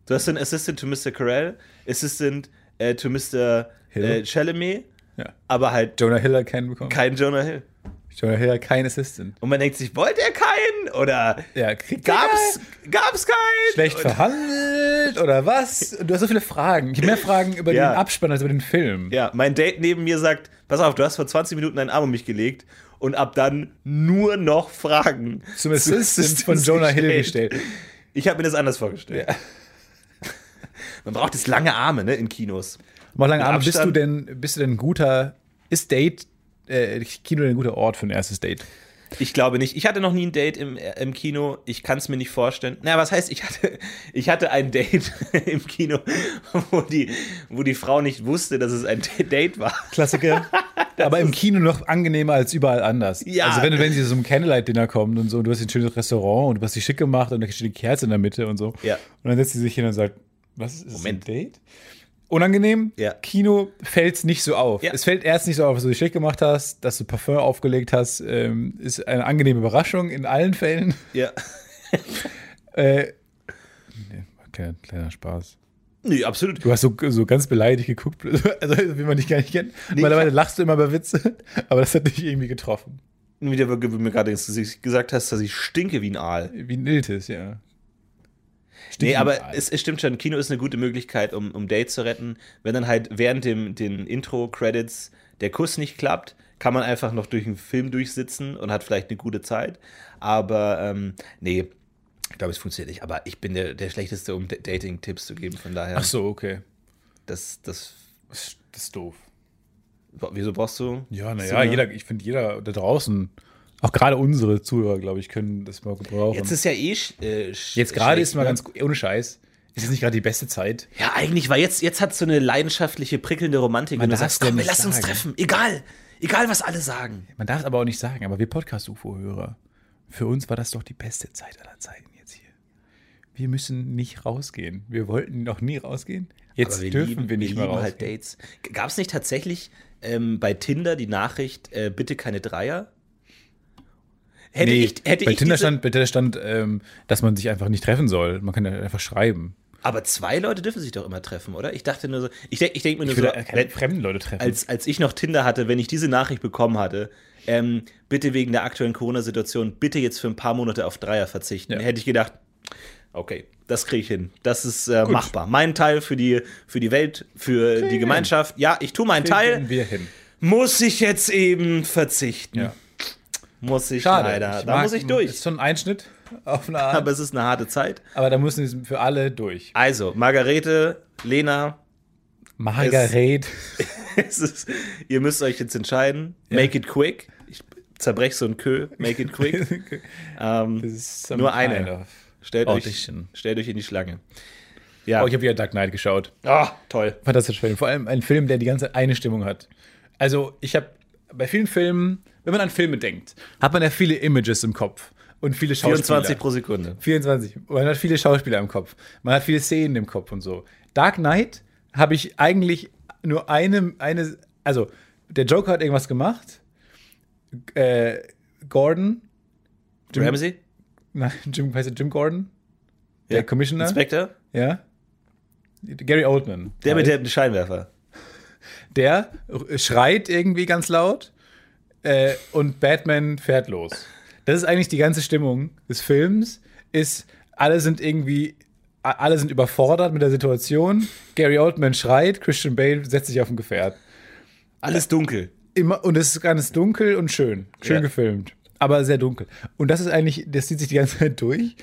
Du hast einen Assistant to Mr. Carell, Assistant äh, to Mr. Hill. Äh, Chalamet, Ja. aber halt Jonah Hill hat keinen bekommen. kein Jonah Hill. Jonah Hill hat keinen Assistant. Und man denkt sich, wollte er keinen? Oder Ja, er gab's, gab's keinen? schlecht verhandelt oder was? Du hast so viele Fragen. Ich habe mehr Fragen über Ja. den Abspann als über den Film. Ja, mein Date neben mir sagt, pass auf, du hast vor 20 Minuten einen Arm um mich gelegt und ab dann nur noch Fragen. Zum Assistant von Jonah Hill gestellt. Ich habe mir das anders vorgestellt. Man braucht jetzt lange Arme, ne, in Kinos. Mal lange Arme, bist du denn, bist du denn ein guter, ist Date, äh, Kino denn ein guter Ort für ein erstes Date? Ich glaube nicht. Ich hatte noch nie ein Date im, äh, im Kino. Ich kann es mir nicht vorstellen. Na, was heißt, ich hatte, ich hatte ein Date im Kino, wo die, wo die Frau nicht wusste, dass es ein Date war. Klassiker. Aber im Kino noch angenehmer als überall anders. Ja. Also wenn, wenn sie so zum Candlelight-Dinner kommt und so, und du hast ein schönes Restaurant und du hast dich schick gemacht und da steht eine Kerze in der Mitte und so. Ja. Und dann setzt sie sich hin und sagt, was ist das Moment. ein Date? Unangenehm. Ja. Kino fällt es nicht so auf. Ja. Es fällt erst nicht so auf, dass du dich schick gemacht hast, dass du Parfum aufgelegt hast. Ähm, ist eine angenehme Überraschung in allen Fällen. Ja. Äh, nee, kleiner, kleiner Spaß. Nee, absolut. Du hast so, so ganz beleidigt geguckt, also wie man dich gar nicht kennt. Normalerweise lachst du immer bei Witze, aber das hat dich irgendwie getroffen. Wo du mir gerade ins Gesicht gesagt hast, dass ich stinke wie ein Aal. Wie ein Iltis, ja. Nee, aber es, es stimmt schon, Kino ist eine gute Möglichkeit, um, um Dates zu retten. Wenn dann halt während dem, den Intro-Credits der Kuss nicht klappt, kann man einfach noch durch den Film durchsitzen und hat vielleicht eine gute Zeit. Aber ähm, nee, ich glaube, es funktioniert nicht. Aber ich bin der, der Schlechteste, um Dating-Tipps zu geben. Von daher, Ach so, okay. das, das, Das ist doof. wieso brauchst du? Ja, naja, jeder, ich finde, jeder da draußen, auch gerade unsere Zuhörer, glaube ich, können das mal gebrauchen. Jetzt ist ja eh. Äh, Jetzt gerade ist mal ne? ganz ohne Scheiß. Ist jetzt nicht gerade die beste Zeit. Ja, eigentlich, weil jetzt, jetzt hat so eine leidenschaftliche, prickelnde Romantik, Man wenn du sagst, komm, wir nicht lassen uns sagen. treffen. Egal. Egal, was alle sagen. Man darf es aber auch nicht sagen, aber wir Podcast-UFO-Hörer, für uns war das doch die beste Zeit aller Zeiten jetzt hier. Wir müssen nicht rausgehen. Wir wollten noch nie rausgehen. Jetzt wir dürfen lieben, wir nicht mehr lieben rausgehen. halt Dates. Gab es nicht tatsächlich ähm, bei Tinder die Nachricht, äh, bitte keine Dreier? Hätte nee, ich, hätte bei ich Tinder stand, bei Tinder stand ähm, dass man sich einfach nicht treffen soll. Man kann ja einfach schreiben. Aber zwei Leute dürfen sich doch immer treffen, oder? Ich dachte nur so, ich denke ich denk mir nur Ich will so, keine fremden Leute treffen. als, als ich noch Tinder hatte, wenn ich diese Nachricht bekommen hatte, ähm, bitte wegen der aktuellen Corona-Situation, bitte jetzt für ein paar Monate auf Dreier verzichten, Ja. hätte ich gedacht, okay, das kriege ich hin. Das ist äh, machbar. Mein Teil für die, für die Welt, für die hin. Gemeinschaft. Ja, ich tue meinen Teil. Kriegen wir hin. Muss ich jetzt eben verzichten. Ja. Muss ich Schade. leider. Ich da mag- muss ich durch. Ist schon ein Einschnitt auf eine Art. Aber es ist eine harte Zeit. Aber da müssen wir für alle durch. Also, Margarete, Lena, Margaret. es ist, ihr müsst euch jetzt entscheiden. Make it quick. Ich zerbrech so ein Kö. Make it quick. ähm, Nur eine. stellt, euch, stellt euch in die Schlange. Ja. Oh, ich habe wieder Dark Knight geschaut. Ah, toll. Fantastischer Film. Vor allem ein Film, der die ganze Zeit eine Stimmung hat. Also, ich habe bei vielen Filmen, wenn man an Filme denkt, hat man ja viele Images im Kopf und viele Schauspieler. 24 pro Sekunde. 24. Man hat viele Schauspieler im Kopf. Man hat viele Szenen im Kopf und so. Dark Knight habe ich eigentlich nur eine, eine, also der Joker hat irgendwas gemacht. Äh, Gordon, Jim, Ramsey? nein, Jim, heißt er Jim Gordon? Der Ja. Commissioner? Inspector? Ja. Gary Oldman. Der mit dem Scheinwerfer. Der schreit irgendwie ganz laut äh, und Batman fährt los. Das ist eigentlich die ganze Stimmung des Films. Ist, alle sind irgendwie, alle sind überfordert mit der Situation. Gary Oldman schreit, Christian Bale setzt sich auf ein Gefährt. Alles dunkel. Immer, und es ist ganz dunkel und schön. Schön Ja. gefilmt. Aber sehr dunkel. Und das ist eigentlich, das zieht sich die ganze Zeit durch,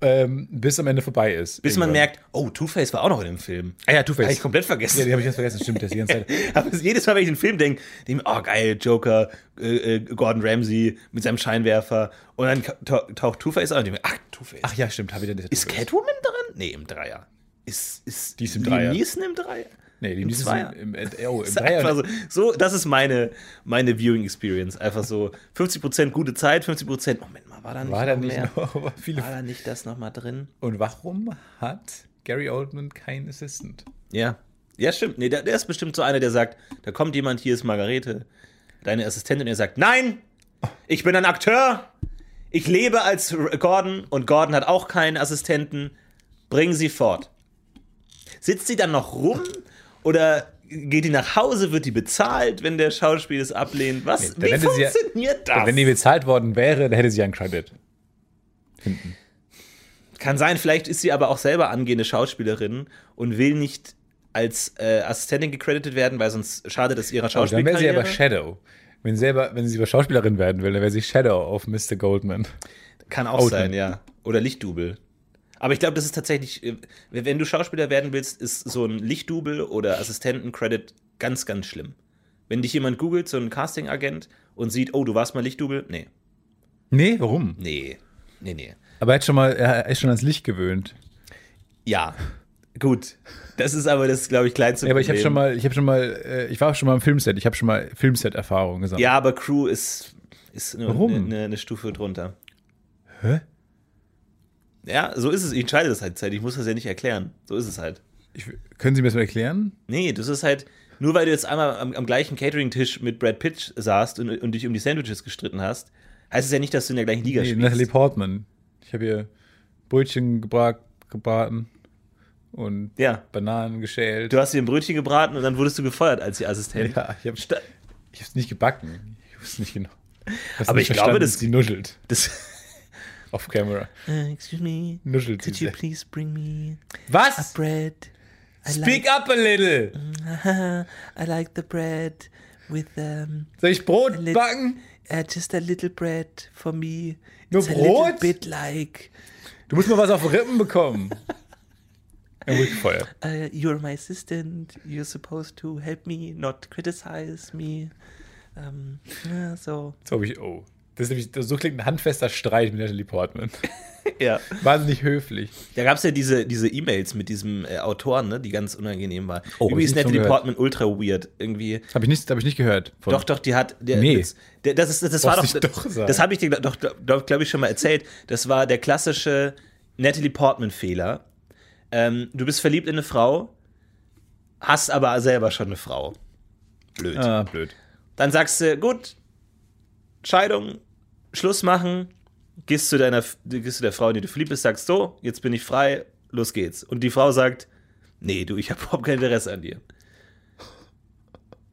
ähm, bis am Ende vorbei ist. Bis man Irgendwann. merkt, oh, Two-Face war auch noch in dem Film. Ah ja, Two-Face. Hab ich komplett vergessen. Ja, die habe ich ganz vergessen. Stimmt, das die ganze Zeit. Aber es- jedes Mal, wenn ich den Film denke, denke ich, oh geil, Joker, äh, äh, Gordon Ramsay mit seinem Scheinwerfer und dann tau- taucht Two-Face auf und ich denke, ach, Two-Face. Ach ja, stimmt. Habe ich denn ist Catwoman drin? Nee, im Dreier. Ist, ist Die ist im Dreier. Neeson im Dreier? Nee, die ist im, im, im, oh, im Das ist Dreier. einfach so, so, das ist meine, meine Viewing Experience. Einfach so 50% gute Zeit, 50% Moment war da nicht War da noch nicht mehr? noch viele. War da nicht das nochmal drin? Und warum hat Gary Oldman keinen Assistant? Ja. Ja, stimmt. Nee, der, der ist bestimmt so einer, der sagt, da kommt jemand, hier ist Margarete, deine Assistentin, und er sagt, nein, ich bin ein Akteur, ich lebe als Gordon und Gordon hat auch keinen Assistenten, bring sie fort. Sitzt sie dann noch rum oder geht die nach Hause, wird die bezahlt, wenn der Schauspiel es ablehnt? Was? dann Wie sie ja- funktioniert das? Wenn die bezahlt worden wäre, dann hätte sie einen Credit. Kann sein, vielleicht ist sie aber auch selber angehende Schauspielerin und will nicht als äh, Assistentin gecredited werden, weil sonst schadet es ihrer Oh, dann wäre sie aber Shadow. Wenn sie, selber, wenn sie aber Schauspielerin werden will, dann wäre sie Shadow auf Mr. Goldman. Kann auch Oldman. sein, ja. Oder Lichtdubel. Aber ich glaube, das ist tatsächlich, äh, wenn du Schauspieler werden willst, ist so ein Lichtdubel oder Assistenten-Credit ganz, ganz schlimm. Wenn dich jemand googelt, so ein Casting-Agent, und sieht, oh, du warst mal Lichtdubel, nee, Nee, warum? nee, nee, nee. Aber er, hat schon mal, er ist schon ans Licht gewöhnt. Ja, gut. Das ist aber das, glaube ich, kleinste Ja, aber ich habe Problem. schon mal, ich habe schon mal, äh, ich war auch schon mal im Filmset. Ich habe schon mal Filmset-Erfahrung gesammelt. Ja, aber Crew ist, ist eine, eine, eine Stufe drunter. Hä? Ja, so ist es. Ich entscheide das halt. Ich muss das ja nicht erklären. So ist es halt. Ich, können Sie mir das mal erklären? Nee, das ist halt, nur weil du jetzt einmal am, am gleichen Catering-Tisch mit Brad Pitt saßt und, und dich um die Sandwiches gestritten hast, heißt es ja nicht, dass du in der gleichen Liga Nee, spielst. Natalie Portman. Ich habe ihr Brötchen gebra gebraten und Ja. Bananen geschält. Du hast dir ein Brötchen gebraten und dann wurdest du gefeuert als die Assistentin. ja, ich habe es nicht gebacken. Ich wusste nicht genau. Aber ich glaube, verstanden. das- sie nuschelt Das, auf Camera. Uh, excuse me, Nuschelt could you please bring me Was? bread? I Speak up a little. like, I like the bread with um, Soll ich Brot lit- backen? uh, just a little bread for me. Nur It's a Brot? little bit like Du musst mal was auf Rippen bekommen. Er gefeuert. uh, you're my assistant. You're supposed to help me, not criticize me. Um, ja, so. So habe ich, oh. Das ist nämlich, so klingt ein handfester Streit mit Natalie Portman. Ja. Wahnsinnig höflich. Da gab es ja diese diese E-Mails mit diesem äh, Autoren, ne, die ganz unangenehm waren. Oh, Irgendwie ist Natalie. Portman ultra weird. Irgendwie. Habe ich, nicht- hab ich nicht gehört. Von. Doch, doch, die hat. Der, Nee. Das, der, das, ist, das war doch. Doch sagen. das habe ich dir doch, doch glaube ich, schon mal erzählt. Das war der klassische Natalie Portman-Fehler. Ähm, du bist verliebt in eine Frau, hast aber selber schon eine Frau. Blöd. Ah, blöd. Dann sagst du, gut, Scheidung, Schluss machen, gehst zu deiner, gehst zu der Frau, in die du verliebt bist, sagst so, jetzt bin ich frei, los geht's. Und die Frau sagt, nee, du, ich habe überhaupt kein Interesse an dir.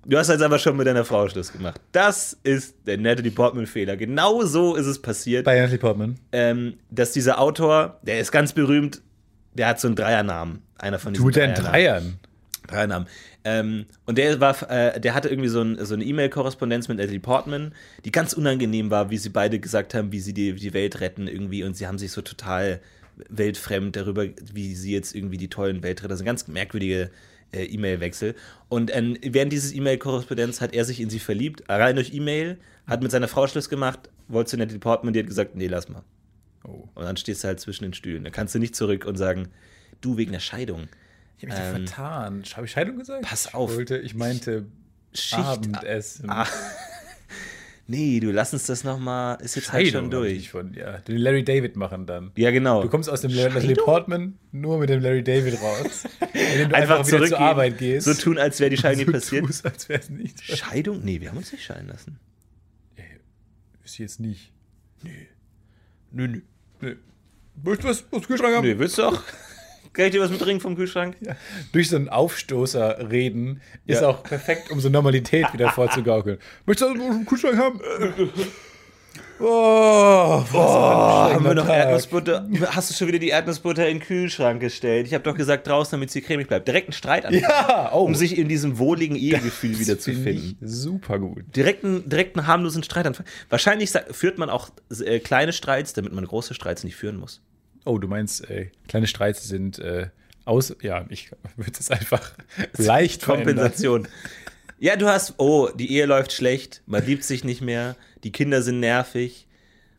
Du hast jetzt aber schon mit deiner Frau Schluss gemacht. Das ist der Natalie Portman-Fehler. Genau so ist es passiert, Bei Natalie Portman. ähm, dass dieser Autor, der ist ganz berühmt, der hat so einen Dreiernamen. Einer von Du diesen mit deinen Dreiernamen. Dreiern. Drei Namen. Ähm, und der war, äh, der hatte irgendwie so, ein, so eine E-Mail-Korrespondenz mit Natalie Portman, die ganz unangenehm war, wie sie beide gesagt haben, wie sie die, die Welt retten irgendwie und sie haben sich so total weltfremd darüber, wie sie jetzt irgendwie die tollen Weltretter sind. Ganz merkwürdige äh, E-Mail-Wechsel. Und ähm, während dieses E-Mail-Korrespondenz hat er sich in sie verliebt, rein durch E-Mail, hat mit seiner Frau Schluss gemacht, wollte zu Natalie Portman, die hat gesagt, nee, lass mal. Oh. Und dann stehst du halt zwischen den Stühlen. Da kannst du nicht zurück und sagen, du wegen der Scheidung. Ich habe mich da Ähm, vertan. Habe ich Scheidung gesagt? pass auf. Ich, wollte, ich meinte Schicht. Abendessen. Ah. Nee, du lass uns das nochmal. Ist jetzt halt schon durch. Von, ja, den Larry David machen dann. Ja, genau. Du kommst aus dem Natalie Scheidung? Portman nur mit dem Larry David raus. indem du einfach, einfach, wieder zur Arbeit gehst. So tun, als wäre die Scheidung nie So passiert. tust, als wäre es nicht. Scheidung? Nee, wir haben uns nicht scheiden lassen. Ist jetzt nicht. Nö, nö. Nee. Möchtest du was dem Kühlschrank haben? Nö, willst du auch? Kann ich dir was mitbringen vom Kühlschrank? Ja. Durch so einen Aufstoßer reden ist Ja. auch perfekt, um so Normalität wieder vorzugaukeln. Möchtest du was dem Kühlschrank haben? Oh, Oh, haben wir noch Tag. Erdnussbutter? Hast du schon wieder die Erdnussbutter in den Kühlschrank gestellt? Ich habe doch gesagt, draußen, damit sie cremig bleibt. Direkt einen Streit an, Ja, oh. um sich in diesem wohligen Ehegefühl wieder zu finden. Super gut. Direkt einen, direkt einen harmlosen Streit anfangen. Wahrscheinlich führt man auch äh, kleine Streits, damit man große Streits nicht führen muss. Oh, du meinst, äh, kleine Streits sind äh, aus. Ja, ich würde es einfach leicht. Kompensation. Ja, du hast, oh, die Ehe läuft schlecht, man liebt sich nicht mehr, die Kinder sind nervig.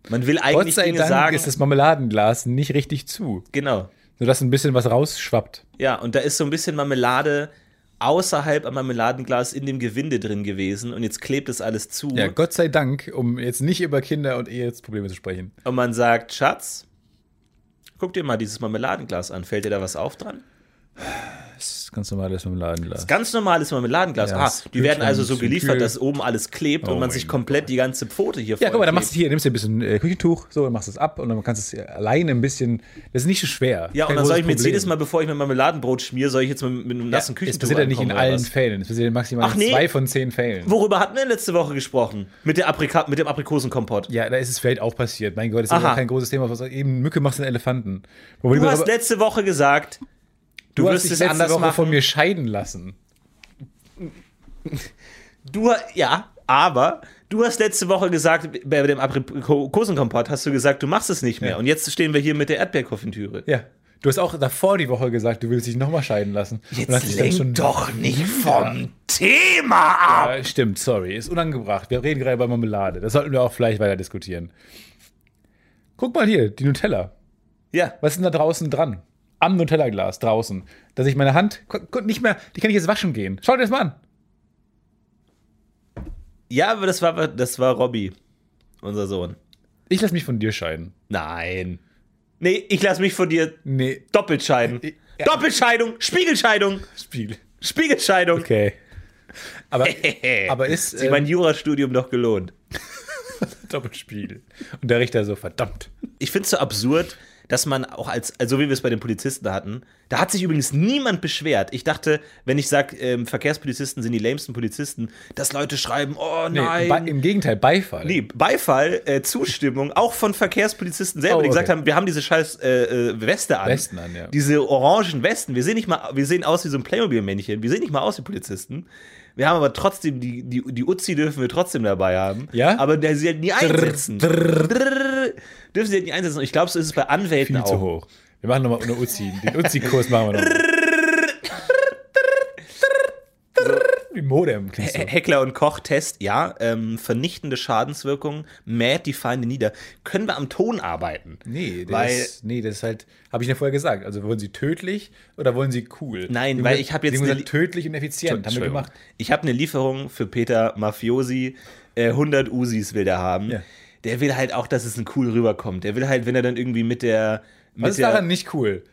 Man will Gott eigentlich sei Dinge Dank sagen. ist das Marmeladenglas nicht richtig zu, genau. sodass ein bisschen was rausschwappt. Ja, und da ist so ein bisschen Marmelade außerhalb am Marmeladenglas in dem Gewinde drin gewesen und jetzt klebt es alles zu. Ja, Gott sei Dank, um jetzt nicht über Kinder und Eheprobleme zu sprechen. Und man sagt, Schatz, guck dir mal dieses Marmeladenglas an. Fällt dir da was auf dran? Das ist ganz normales Marmeladenglas. Ganz normales Marmeladenglas. Ja, ah, das die werden also so geliefert, dass oben alles klebt Oh und man sich komplett die ganze Pfote hier Ja, guck mal, dann machst du hier, nimmst du ein bisschen äh, Küchentuch, so, dann machst du es ab und dann kannst du es alleine ein bisschen. Das ist nicht so schwer. Ja, und dann soll ich mir jetzt jedes Mal, bevor ich mir Marmeladenbrot schmier, soll ich jetzt mit, mit einem Ja, nassen es Küchentuch passiert ja nicht in allen was? Fällen. Es passiert maximal in nee. zwei von zehn Fällen. Worüber hatten wir letzte Woche gesprochen? Mit, der Aprika mit dem Aprikosenkompott. Ja, da ist es vielleicht auch passiert. Mein Gott, das ist ja kein großes Thema. Was eben Mücke macht einen Elefanten. Wo Du hast letzte Woche gesagt, du, du hast wirst dich es letzte anders Woche machen. von mir scheiden lassen. Du, ja, aber du hast letzte Woche gesagt, bei dem Aprikosenkompott hast du gesagt, du machst es nicht mehr. Ja. Und jetzt stehen wir hier mit der Erdbeerkonfitüre. Ja. Du hast auch davor die Woche gesagt, du willst dich nochmal scheiden lassen. Dann lenk schon- doch nicht vom Thema ab. Ja, stimmt, sorry. Ist unangebracht. Wir reden gerade über Marmelade. Das sollten wir auch vielleicht weiter diskutieren. Guck mal hier, die Nutella. Ja, Was ist denn da draußen dran? Am Nutella-Glas draußen. Dass ich meine Hand nicht mehr, die kann ich jetzt waschen gehen. Schau dir das mal an. ja, aber das war, das war Robby, unser Sohn. Ich lasse mich von dir scheiden. Nein. Nee, ich lasse mich von dir Nee, doppelt scheiden. Ja. Doppelscheidung, Spiegelscheidung, Spiel. Spiegelscheidung. Okay. Aber, aber ist Sich mein ähm, Jurastudium doch gelohnt. Doppelspiel. Und der Richter so, verdammt. Ich finde es so absurd, dass man auch als, also wie wir es bei den Polizisten hatten, da hat sich übrigens niemand beschwert. Ich dachte, wenn ich sage, ähm, Verkehrspolizisten sind die lamesten Polizisten, dass Leute schreiben, oh Nee, nein. Be Im Gegenteil, Beifall. Nee, Beifall, äh, Zustimmung, auch von Verkehrspolizisten selber, Oh, die gesagt okay. haben, wir haben diese scheiß äh, äh, Weste an. Westen an, ja. Diese orangen Westen. Wir sehen nicht mal, wir sehen aus wie so ein Playmobil-Männchen. Wir sehen nicht mal aus wie Polizisten. Wir haben aber trotzdem, die, die, die Uzi dürfen wir trotzdem dabei haben. Ja? Aber der sie halt nie einsetzen. Drrrr. dürfen sie halt nie einsetzen. Und ich glaube, so ist es bei Anwälten Viel auch. zu hoch. Wir machen nochmal eine Uzi. Den Uzi-Kurs machen wir noch. Wie Modem Heckler und Koch-Test, ja, ähm, vernichtende Schadenswirkung, mäht die Feinde nieder. Können wir am Ton arbeiten? Nee, das, Weil- ist, nee, das ist halt, habe ich ja vorher gesagt. Also wollen sie tödlich oder wollen sie cool? Nein, Sie weil ich habe jetzt eine- halt tödlich und effizient. Haben wir gemacht. Ich habe eine Lieferung für Peter Mafiosi. Äh, 100 Usis will der haben. Ja. Der will halt auch, dass es ein cool rüberkommt. Der will halt, wenn er dann irgendwie mit der. Mit Was ist der daran nicht cool?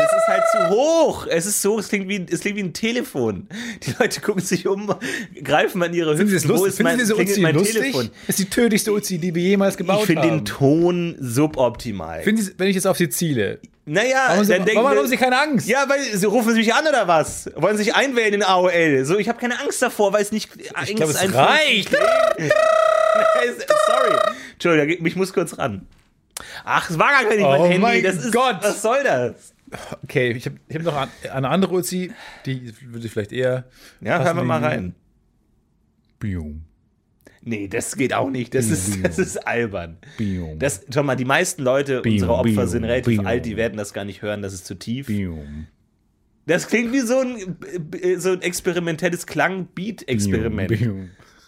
Und es ist halt zu hoch. Es ist so, es klingt wie, es klingt wie ein Telefon. Die Leute gucken sich um, greifen an ihre Finden das Hüften. Wo ist mein, Finden diese Uzi mein lustig? Telefon? Das ist die tödlichste Uzi, die wir jemals gebaut Ich finde haben. den Ton suboptimal. Finden Sie, wenn ich jetzt auf Sie ziele, naja, warum, Sie, dann denken warum haben Sie keine Angst? Ja, weil sie rufen sie mich an oder was? Wollen sie sich einwählen in AOL? So, ich habe keine Angst davor, weil es nicht. ich glaube, es reicht. Sorry. Entschuldigung, ich muss kurz ran. Ach, es war gar nicht mein Oh Handy. mein das ist, Gott. Was soll das? Okay, ich habe hab noch eine andere Uzi, die würde ich vielleicht eher. Ja, hören wir mal rein. Bium, Nee, das geht auch nicht. Das ist, das ist albern. bium, Das, schau mal, die meisten Leute Bium, unserer Opfer bium, sind relativ bium. alt, die werden das gar nicht hören, das ist zu tief. bium, Das klingt wie so ein, äh, so ein experimentelles Klang-Beat-Experiment.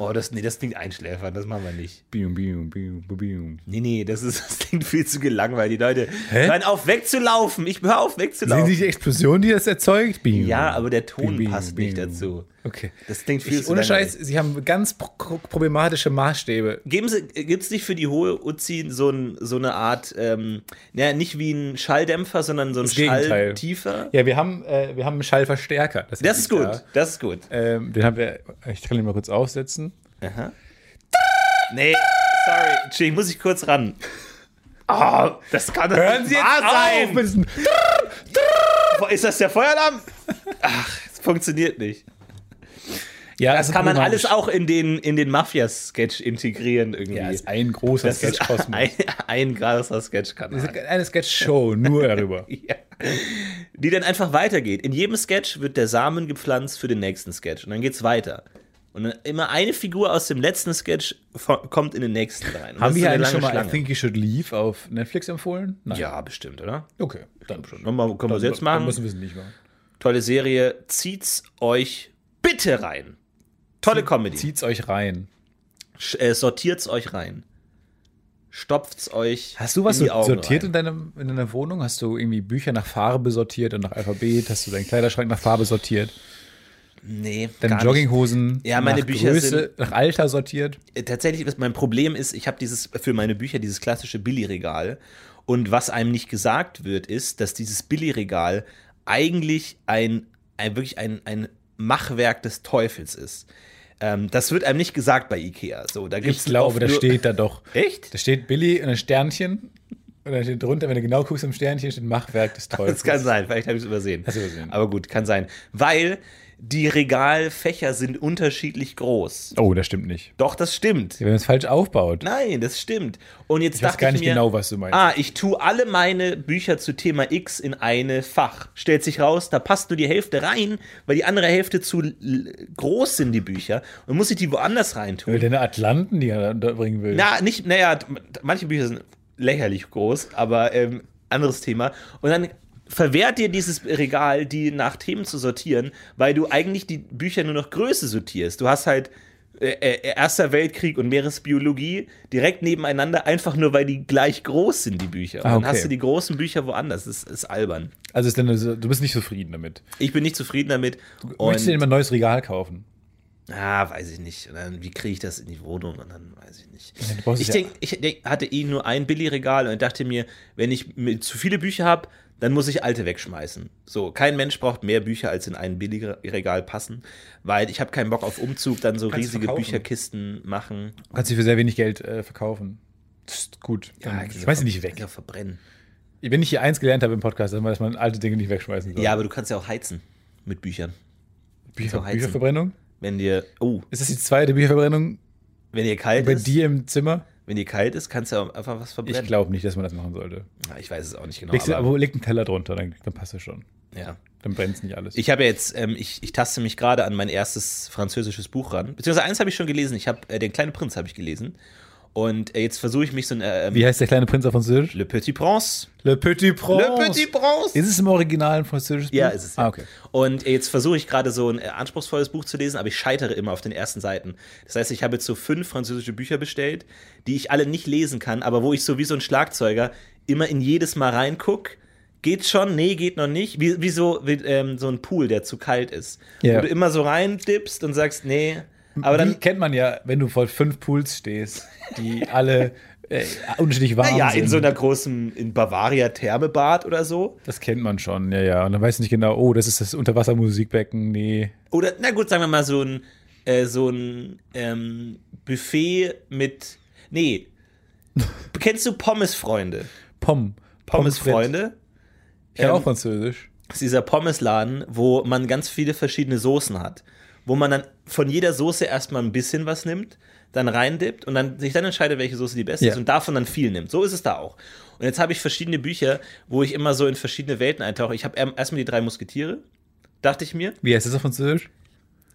Oh, das, nee, das klingt einschläfern, das machen wir nicht. bium, bium, bium, bium. Nee, nee, das, ist, das klingt viel zu gelangweilt. Die Leute Hä? hören auf, wegzulaufen. Ich hör auf, Sehen wegzulaufen. Sie die Explosion, die das erzeugt? Bium, ja, aber der Ton bium, passt nicht bium. dazu. Okay. Das klingt viel Ich, ohne. Scheiß, Sie haben ganz pro problematische Maßstäbe. Geben Sie, gibt es nicht für die hohe Uzi so, ein, so eine Art, ähm, ja, nicht wie ein Schalldämpfer, sondern so ein Das. Schalltiefer? Ja, wir haben, äh, wir haben einen Schallverstärker. Das ist gut, Da. das ist gut. Ähm, den haben wir, ich kann ihn mal kurz aufsetzen. Aha. Nee, sorry, Entschuldigung, muss ich kurz ran. Oh, das kann doch Hören nicht Sie jetzt wahr auf! sein. diesem- Ist das der Feueralarm? Ach, es funktioniert nicht. Ja, Das ist kann man problematisch. alles auch in den, in den Mafia-Sketch integrieren irgendwie. Ja, ist ein großer das ist Sketch-Kosmos. ein, ein großer Sketch-Kanal. Eine Sketch-Show, nur darüber. Ja. Die dann einfach weitergeht. In jedem Sketch wird der Samen gepflanzt für den nächsten Sketch. Und dann geht's weiter. Und dann immer eine Figur aus dem letzten Sketch kommt in den nächsten rein. Und Haben wir eigentlich schon mal I Schlange. Think You Should Leave auf Netflix empfohlen? Nein. Ja, bestimmt, oder? Okay, dann schon. Können wir, es jetzt Dann machen? müssen wir es nicht machen. Tolle Serie. Zieht's euch bitte rein. Tolle Comedy. Zieht's euch rein. Äh, sortiert's euch rein. Stopft's euch. Hast du was in die so Augen sortiert rein. in, deinem, in deiner Wohnung? Hast du irgendwie Bücher nach Farbe sortiert und nach Alphabet? Hast du deinen Kleiderschrank nach Farbe sortiert? Nee, Deine gar nicht. Jogginghosen Ja, meine nach Bücher Größe, nach Alter sortiert? Äh, tatsächlich ist mein Problem ist, ich habe dieses für meine Bücher dieses klassische Billigregal und was einem nicht gesagt wird, ist, dass dieses Billigregal eigentlich ein, ein wirklich ein, ein Machwerk des Teufels ist. Ähm, das wird einem nicht gesagt bei Ikea. So, da gibt's Ich glaube, oft da nur- steht da doch. echt. Da steht Billy und ein Sternchen. Und da steht drunter, wenn du genau guckst im Sternchen, steht Machwerk des Teufels. Das kann sein, vielleicht habe ich es übersehen. Hast du übersehen. Aber gut, kann sein. Weil die Regalfächer sind unterschiedlich groß. Oh, das stimmt nicht. Doch, das stimmt. Wenn man es falsch aufbaut. Nein, das stimmt. Und jetzt Ich weiß dachte gar ich nicht mir, genau, was du meinst. Ah, ich tue alle meine Bücher zu Thema X in eine Fach. Stellt sich raus, da passt nur die Hälfte rein, weil die andere Hälfte zu groß sind, die Bücher. Und muss ich die woanders Weil reintun. deine Atlanten, die er da bringen will. Na, nicht, naja, manche Bücher sind lächerlich groß, aber ähm, anderes Thema. Und dann verwehrt dir dieses Regal, die nach Themen zu sortieren, weil du eigentlich die Bücher nur noch Größe sortierst. Du hast halt äh, äh, Erster Weltkrieg und Meeresbiologie direkt nebeneinander, einfach nur weil die gleich groß sind, die Bücher. Und Ah, dann okay. hast du die großen Bücher woanders. Das ist albern. Also ist denn, du bist nicht zufrieden damit. Ich bin nicht zufrieden damit. Möchtest du dir Und, immer ein neues Regal kaufen? ah, weiß ich nicht. Und dann, wie kriege ich das in die Wohnung? Und dann weiß ich nicht. Ich, denk, ich denk, hatte eh nur ein Billigregal und dachte mir, wenn ich zu viele Bücher habe, dann muss ich alte wegschmeißen. So, kein Mensch braucht mehr Bücher, als in ein Billigregal passen, weil ich habe keinen Bock auf Umzug, dann so Kannst du riesige verkaufen. Bücherkisten machen. Du kannst sie für sehr wenig Geld äh, verkaufen. Das ist gut. Dann ich schmeiß sie nicht weg. Ja, verbrennen. Wenn ich hier eins gelernt habe im Podcast, dann war, dass man alte Dinge nicht wegschmeißen soll. Ja, aber du kannst ja auch heizen mit Büchern. Bücher. Bücherverbrennung? Wenn dir, oh, Ist das die zweite Bücherverbrennung wenn dir kalt bei ist, dir im Zimmer? Wenn dir kalt ist, kannst du auch einfach was Ich verbrennen. glaube nicht, dass man das machen sollte. Ja, ich weiß es auch nicht genau. Legst aber, aber leg einen Teller drunter, dann, dann passt es schon. ja. Dann brennt es nicht alles. Ich habe jetzt, ähm, ich, ich taste mich gerade an mein erstes französisches Buch ran. Beziehungsweise eins habe ich schon gelesen. Ich habe äh, Den kleinen Prinz habe ich gelesen. Und äh, jetzt versuche ich mich so ein äh, Wie heißt der kleine Prinz auf Französisch? Le Petit Prince. Le Petit Prince. Le Petit Prince. Ist es im Original ein französisches Ja, Buch? ist es. Ja. Ah, okay. Und äh, jetzt versuche ich gerade so ein anspruchsvolles Buch zu lesen, aber ich scheitere immer auf den ersten Seiten. Das heißt, ich habe jetzt so fünf französische Bücher bestellt, die ich alle nicht lesen kann, aber wo ich so wie so ein Schlagzeuger immer in jedes Mal reinguck. Geht schon? Nee, geht noch nicht. Wie, wie so wie, ähm, so ein Pool, der zu kalt ist. Ja. Wo du immer so rein dippst und sagst, nee. Aber dann kennt man ja, wenn du vor fünf Pools stehst, die alle äh, unterschiedlich warm Ja, sind. in so einer großen, in Bavaria Thermebad oder so. das kennt man schon, ja, ja. Und dann weiß nicht genau, oh, das ist das Unterwassermusikbecken, nee. Oder, na gut, sagen wir mal so ein, äh, so ein ähm, Buffet mit, nee. Kennst du Pommesfreunde? Pom. Pommesfreunde? Ich Ähm, auch Französisch. Das ist dieser Pommesladen, wo man ganz viele verschiedene Soßen hat. Wo man dann von jeder Soße erstmal ein bisschen was nimmt, dann reindippt und dann sich dann entscheidet, welche Soße die beste Ja. ist und davon dann viel nimmt. So ist es da auch. Und jetzt habe ich verschiedene Bücher, wo ich immer so in verschiedene Welten eintauche. Ich habe erstmal die drei Musketiere, dachte ich mir. Wie heißt das auf Französisch?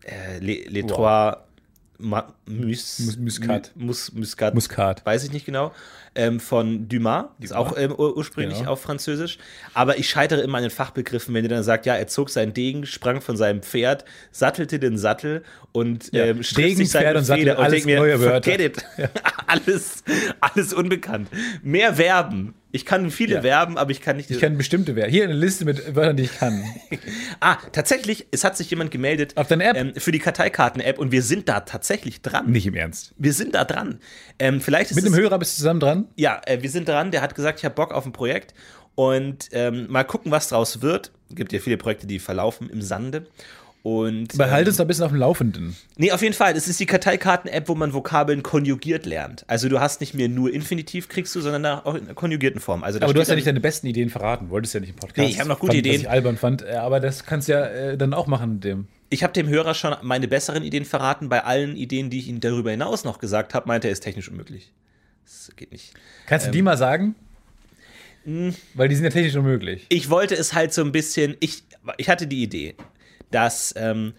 Äh, Les, les Trois Ma, Mus, Mus- Muscat. Mus, Muscat. Muskat. Weiß ich nicht genau. Ähm, von Dumas, ist auch ähm, ur ursprünglich Genau. auf Französisch. Aber ich scheitere immer an den Fachbegriffen, wenn der dann sagt, ja, er zog seinen Degen, sprang von seinem Pferd, sattelte den Sattel und Ja. ähm, Degen, sich Pferd und Sattel, und alles mir, neue Wörter. it. alles, alles unbekannt. Mehr Verben. Ich kann viele Ja. Verben, aber ich kann nicht. Ich kann bestimmte Wörter. Hier eine Liste mit Wörtern, die ich kann. ah, tatsächlich, es hat sich jemand gemeldet Auf deine App? Ähm, für die Karteikarten-App und wir sind da tatsächlich dran. Nicht im Ernst. Wir sind da dran. Ähm, vielleicht ist Mit es, einem Hörer bist du zusammen dran? Ja, äh, wir sind dran. Der hat gesagt, ich habe Bock auf ein Projekt und ähm, mal gucken, was draus wird. Gibt ja viele Projekte, die verlaufen im Sande. Und Behalte ähm, uns da ein bisschen auf dem Laufenden. nee, auf jeden Fall. Es ist die Karteikarten-App, wo man Vokabeln konjugiert lernt. Also du hast nicht mehr nur Infinitiv kriegst du, sondern auch in konjugierten Form. Also Aber du hast ja nicht deine besten Ideen verraten. Wolltest ja nicht im Podcast. Nee, ich habe noch gute fand, Ideen. Was ich albern fand. Äh, Aber das kannst du ja äh, dann auch machen mit dem. Ich habe dem Hörer schon meine besseren Ideen verraten. Bei allen Ideen, die ich ihm darüber hinaus noch gesagt habe, meinte er, ist technisch unmöglich. Das geht nicht. Kannst du die mal sagen? Weil die sind ja technisch unmöglich. ich wollte es halt so ein bisschen, ich, ich hatte die Idee, dass ähm,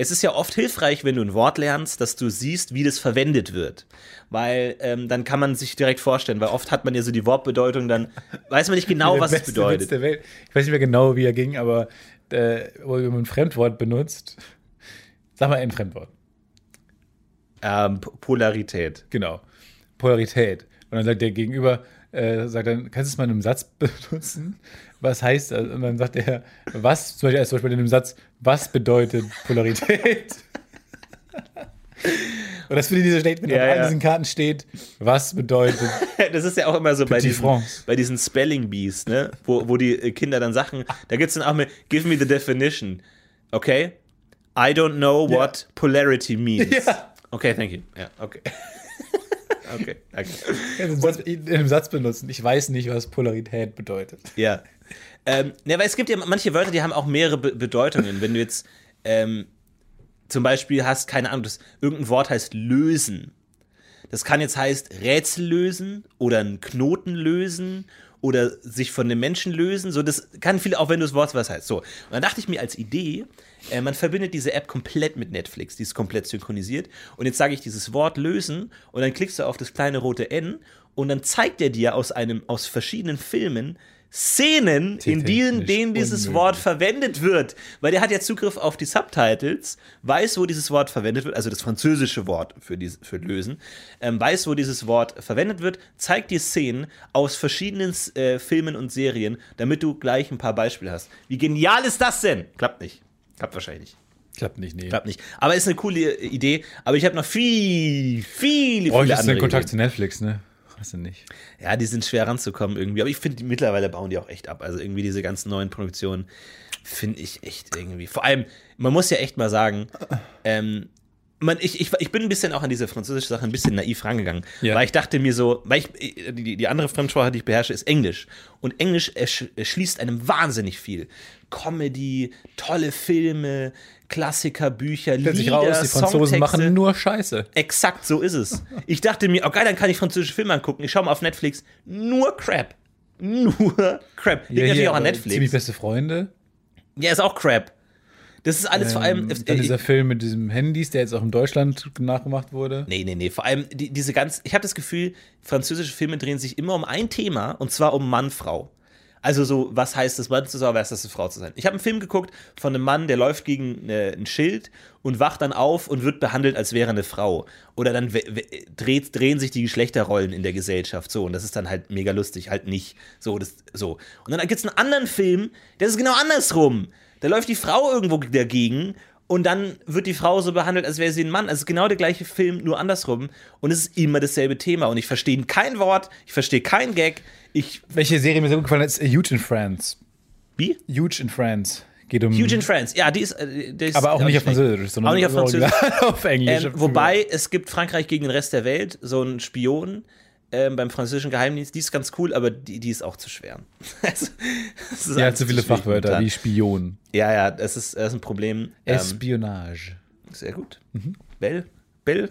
es ist ja oft hilfreich, wenn du ein Wort lernst, dass du siehst, wie das verwendet wird. Weil ähm, dann kann man sich direkt vorstellen, weil oft hat man ja so die Wortbedeutung, dann weiß man nicht genau, was es beste Witz bedeutet. Der Welt. Ich weiß nicht mehr genau, wie er ging, aber äh, wo man ein Fremdwort benutzt. Sag mal ein Fremdwort. Ähm, Polarität. Genau. Polarität. Und dann sagt der Gegenüber, äh, sagt dann, kannst du es mal in einem Satz benutzen? Was heißt das? Und dann sagt er, was, zum Beispiel, zum Beispiel in einem Satz, was bedeutet Polarität? Und das finde ich nicht so schlecht, wenn Ja, auf all ja. diesen Karten steht, was bedeutet. Das ist ja auch immer so bei diesen, bei diesen Spelling Bees, ne? wo, wo die äh, Kinder dann Sachen, da gibt es dann auch mit, give me the definition. Okay? I don't know what polarity means. Ja. Okay, thank you. Ja, okay. okay, danke. in einem Satz benutzen. Ich weiß nicht, was Polarität bedeutet. Ja. Ähm, ne, weil es gibt ja manche Wörter, die haben auch mehrere Be Bedeutungen. Wenn du jetzt ähm, zum Beispiel hast, keine Ahnung, das, irgendein Wort heißt lösen. Das kann jetzt heißt Rätsel lösen oder einen Knoten lösen oder sich von dem Menschen lösen. So, das kann viel, auch wenn du das Wort was heißt. So. Und dann dachte ich mir als Idee, äh, man verbindet diese App komplett mit Netflix, die ist komplett synchronisiert. Und jetzt sage ich dieses Wort lösen und dann klickst du auf das kleine rote N und dann zeigt er dir aus einem, aus verschiedenen Filmen Szenen, in denen, denen dieses unmöglich. Wort verwendet wird. Weil der hat ja Zugriff auf die Subtitles, weiß, wo dieses Wort verwendet wird, also das französische Wort für, dies, für lösen, ähm, weiß, wo dieses Wort verwendet wird, zeigt dir Szenen aus verschiedenen äh, Filmen und Serien, damit du gleich ein paar Beispiele hast. Wie genial ist das denn? Klappt nicht. Klappt wahrscheinlich nicht. Klappt nicht, nee. Klappt nicht. Aber ist eine coole Idee. Aber ich habe noch viel, viele, Bräuchtest viele du andere den Kontakt Ideen. zu Netflix, ne? Hast du nicht. Ja, die sind schwer ranzukommen irgendwie. Aber ich finde, mittlerweile bauen die auch echt ab. Also irgendwie diese ganzen neuen Produktionen finde ich echt irgendwie. Vor allem, man muss ja echt mal sagen, ähm, man, ich, ich, ich bin ein bisschen auch an diese französische Sache ein bisschen naiv rangegangen. Ja. Weil ich dachte mir so, weil ich, die, die andere Fremdsprache, die ich beherrsche, ist Englisch. Und Englisch ersch- erschließt einem wahnsinnig viel. Comedy, tolle Filme, Klassiker, Bücher, Stellt Lieder, raus, die Franzosen Songtexte. machen nur Scheiße. Exakt so ist es. Ich dachte mir, oh geil, dann kann ich französische Filme angucken. Ich schaue mal auf Netflix. Nur Crap. Nur Crap. Liegt natürlich auch an Ziemlich Netflix. beste Freunde. Ja, ist auch Crap. Das ist alles vor allem. Ähm, dann äh, dieser Film mit diesem Handys, der jetzt auch in Deutschland nachgemacht wurde. Nee, nee, nee. Vor allem die, diese ganz. Ich habe das Gefühl, französische Filme drehen sich immer um ein Thema und zwar um Mann, Frau. Also so, was heißt es, Mann zu sein, was heißt es, Frau zu sein? Ich habe einen Film geguckt von einem Mann, der läuft gegen äh, ein Schild und wacht dann auf und wird behandelt, als wäre eine Frau. Oder dann dreht, drehen sich die Geschlechterrollen in der Gesellschaft so und das ist dann halt mega lustig, halt nicht. So, das, so. Und dann gibt es einen anderen Film, der ist genau andersrum. Da läuft die Frau irgendwo dagegen und dann wird die Frau so behandelt, als wäre sie ein Mann. Also genau der gleiche Film, nur andersrum. Und es ist immer dasselbe Thema. Und ich verstehe kein Wort, ich verstehe kein Gag. Ich. Welche Serie mir gut gefallen hat, ist Huge in France. Wie? Huge in France. Geht um. Huge in France. Ja, die ist. äh, Die ist aber auch nicht auf. Französisch, sondern Auch nicht auf Französisch. auf Englisch. Ähm, wobei, es gibt Frankreich gegen den Rest der Welt, so einen Spion ähm, beim französischen Geheimdienst. Die ist ganz cool, aber die, die ist auch zu schwer. Also, Ja, zu viele Fachwörter, wie Spion. Ja, ja, das ist, das ist ein Problem. Ähm, Espionage. sehr gut. Mhm. Bell, Bell,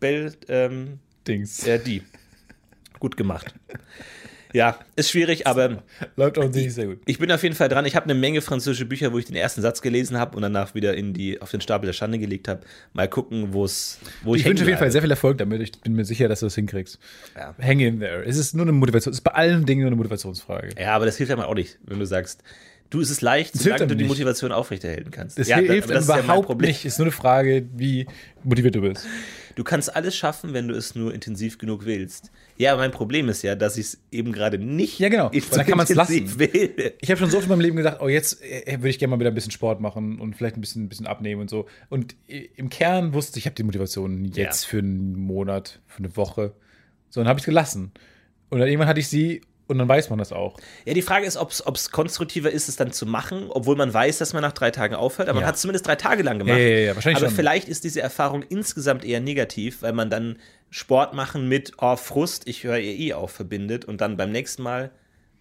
Bell, ähm, Dings. äh, die. Gut gemacht. Ja, ist schwierig, aber Läuft auch nicht sehr gut. ich bin auf jeden Fall dran. Ich habe eine Menge französische Bücher, wo ich den ersten Satz gelesen habe und danach wieder in die, auf den Stapel der Schande gelegt habe. Mal gucken, wo es, wo ich, Ich wünsche auf jeden Fall sehr viel Erfolg damit. Ich bin mir sicher, dass du es hinkriegst. Ja. Hang in there. Es ist nur eine Motivation. Es ist bei allen Dingen nur eine Motivationsfrage. Ja, aber das hilft ja mal auch nicht, wenn du sagst, du, es ist leicht, hilft solange du die nicht. Motivation aufrechterhalten kannst. Das ja, hilft das ja überhaupt Problem. nicht. Es ist nur eine Frage, wie motiviert du bist. Du kannst alles schaffen, wenn du es nur intensiv genug willst. Ja, mein Problem ist ja, dass ich es eben gerade nicht Ja, genau. Dann kann man's intensiv will. Ich habe schon so oft in meinem Leben gesagt, oh, jetzt äh, würde ich gerne mal wieder ein bisschen Sport machen und vielleicht ein bisschen, ein bisschen abnehmen und so. Und äh, im Kern wusste ich, ich habe die Motivation jetzt Ja. für einen Monat, für eine Woche. So, dann habe ich es gelassen. Und dann irgendwann hatte ich sie und dann weiß man das auch. Ja, die Frage ist, ob es konstruktiver ist, es dann zu machen, obwohl man weiß, dass man nach drei Tagen aufhört. Aber Ja. man hat es zumindest drei Tage lang gemacht. Ja, ja, ja, wahrscheinlich aber schon. vielleicht ist diese Erfahrung insgesamt eher negativ, weil man dann Sport machen mit oh, Frust, ich höre eh auf, verbindet und dann beim nächsten Mal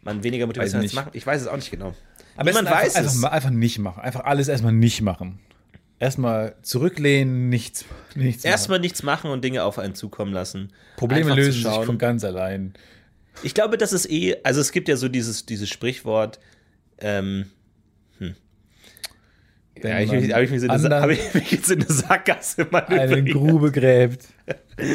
man weniger Motivation hat machen. Ich weiß es auch nicht genau. Aber einfach, weiß einfach, es. mal- einfach nicht machen. Einfach alles erstmal nicht machen. Erstmal zurücklehnen, nichts, nichts machen. Erstmal nichts machen und Dinge auf einen zukommen lassen. Probleme Einfach lösen sich von ganz allein. Ich glaube, das ist eh, also es gibt ja so dieses, dieses Sprichwort, ähm, ja, ich, mich- hab ich, mich so eine hab ich mich jetzt in eine Sackgasse eine manövriert. Grube gräbt.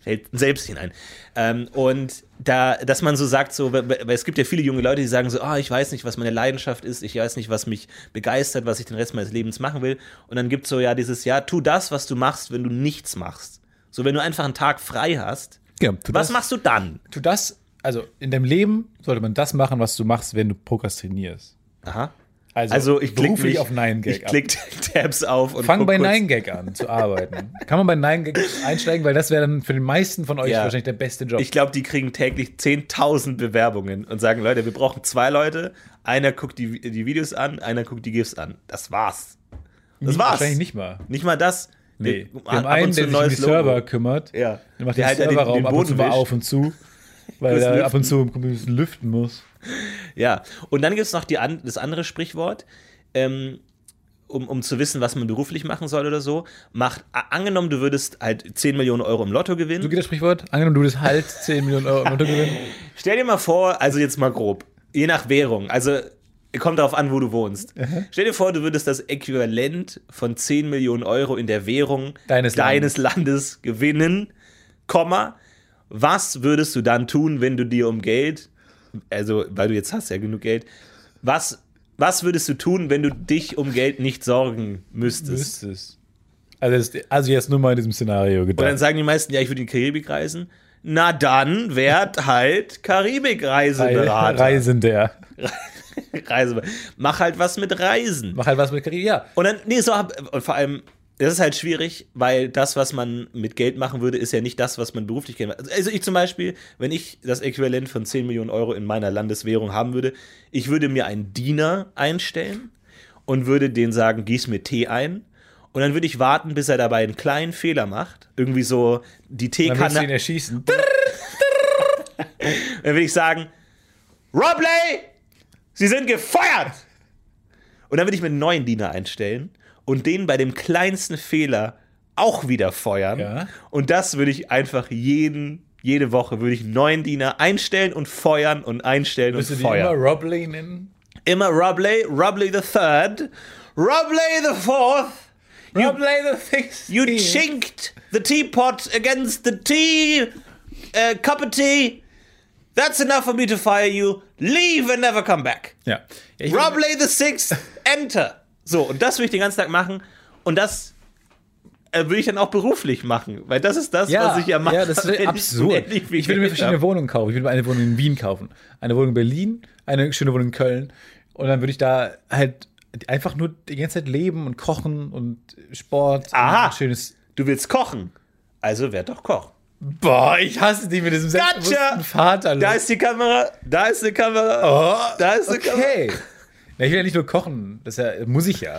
fällt selbst hinein. Ähm, und da, dass man so sagt, so, es gibt ja viele junge Leute, die sagen so, ah, ich weiß nicht, was meine Leidenschaft ist, ich weiß nicht, was mich begeistert, was ich den Rest meines Lebens machen will. Und dann gibt es so ja dieses, ja, tu das, was du machst, wenn du nichts machst. So, wenn du einfach einen Tag frei hast, Ja, was das, machst du dann? tu das, also in deinem Leben sollte man das machen, was du machst, wenn du prokrastinierst. Aha. Also, Also ich klicke mich auf Nein Gag Ich ab. klick Tabs auf und Fang guck bei Nein Gag an zu arbeiten. Kann man bei Nein Gag einsteigen, weil das wäre dann für den meisten von euch Ja. wahrscheinlich der beste Job. Ich glaube, die kriegen täglich 10.000 Bewerbungen und sagen, Leute, wir brauchen zwei Leute. Einer guckt die, die Videos an, einer guckt die GIFs an. Das war's. Das war's. Wahrscheinlich nicht mal. Nicht mal das. Nee. Wir haben ab einen, der sich um die neues Logo. Server kümmert. Ja. Der macht Der den halt den- Serverraum den ab und zu mal auf und zu. Weil er ab und zu ein bisschen lüften muss. Ja. Und dann gibt es noch die das andere Sprichwort. Ähm, um, um zu wissen, was man beruflich machen soll oder so, macht, angenommen, du würdest halt 10 Millionen Euro im Lotto gewinnen. So geht das Sprichwort. Angenommen, du würdest halt 10 Millionen Euro im Lotto gewinnen. Stell dir mal vor, also jetzt mal grob, je nach Währung, also kommt darauf an, wo du wohnst. Stell dir vor, du würdest das Äquivalent von 10 Millionen Euro in der Währung Deines deines Landes gewinnen, Komma, was würdest du dann tun, wenn du dir um Geld, also weil du jetzt hast ja genug Geld, was, was würdest du tun, wenn du dich um Geld nicht sorgen müsstest? Müsstest. Also, also jetzt nur mal in diesem Szenario Und dann gedacht. sagen die meisten, ja, ich würde in die Karibik reisen. Na dann werd halt Rei- Karibik-Reiseberater. Reisender. Reise. Mach halt was mit Reisen. Mach halt was mit Karriere. Ja. Und dann, nee, so hab, und vor allem, das ist halt schwierig, weil das, was man mit Geld machen würde, ist ja nicht das, was man beruflich kennt. Also ich zum Beispiel, wenn ich das Äquivalent von 10 Millionen Euro in meiner Landeswährung haben würde, ich würde mir einen Diener einstellen und würde den sagen, gieß mir Tee ein. Und dann würde ich warten, bis er dabei einen kleinen Fehler macht. Irgendwie so die Dann willst du ihn Teekanne. erschießen. Dann würde ich sagen, Robley, Sie sind gefeuert! Und dann würde ich mir einen neuen Diener einstellen und den bei dem kleinsten Fehler auch wieder feuern. Ja. Und das würde ich einfach jeden, jede Woche würde ich einen neuen Diener einstellen und feuern und einstellen Willst du und die immer feuern. Robley nennen? Immer, Robley, Robley the Third, Robley the Fourth. You, Robley the Sixth. you chinked the teapot against the tea, uh, cup of tea. That's enough for me to fire you. Leave and never come back. Ja. ja Robley the Sixth, enter. So, und das würde ich den ganzen Tag machen. Und das äh, würde ich dann auch beruflich machen. Weil das ist das, ja, was ich ja mache. ja, das ist ich absurd. Ich, viel würde mir verschiedene hab. Wohnungen kaufen. Ich würde mir eine Wohnung in Wien kaufen, eine Wohnung in Berlin, eine schöne Wohnung in Köln. Und dann würde ich da halt Einfach nur die ganze Zeit leben und kochen und Sport. Aha. Und schönes. Du willst kochen. Also werd doch Koch. Boah, ich hasse dich mit diesem Gotcha! selbstbewussten Vater. Da ist die Kamera, da ist die Kamera. da ist die Kamera. okay. Ja, ich will ja nicht nur kochen. Das ja, muss ich ja.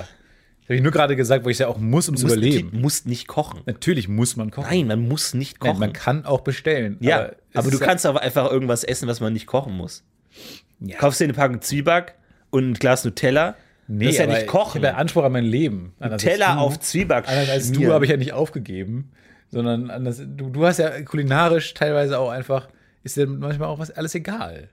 Das habe ich nur gerade gesagt, weil ich es ja auch muss, um zu Du musst, überleben. nicht kochen. Natürlich muss man kochen. Nein, man muss nicht Nein, kochen. man kann auch bestellen. ja, es aber, du kannst aber einfach irgendwas essen, was man nicht kochen muss. Ja. Kaufst dir eine Packung Zwieback und ein Glas Nutella. Nee, das ist ja aber nicht kochen. Ich habe ja Anspruch an mein Leben. Anders Teller du. auf Zwieback Anders als du habe ich ja nicht aufgegeben, sondern anders, du, du hast ja kulinarisch teilweise auch einfach, ist dir manchmal auch was alles egal.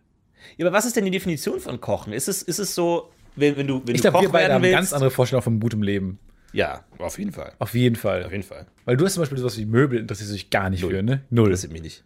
Ja, aber was ist denn die Definition von Kochen? Ist es, ist es so, wenn, wenn du, wenn Ich du glaube, wir beide haben willst? ganz andere Vorstellungen von gutem Leben. Ja, auf jeden Fall. Auf jeden Fall. Auf jeden Fall. Weil du hast zum Beispiel sowas wie Möbel, interessierst du dich gar nicht für, ne? Null. Interessiert mich nicht.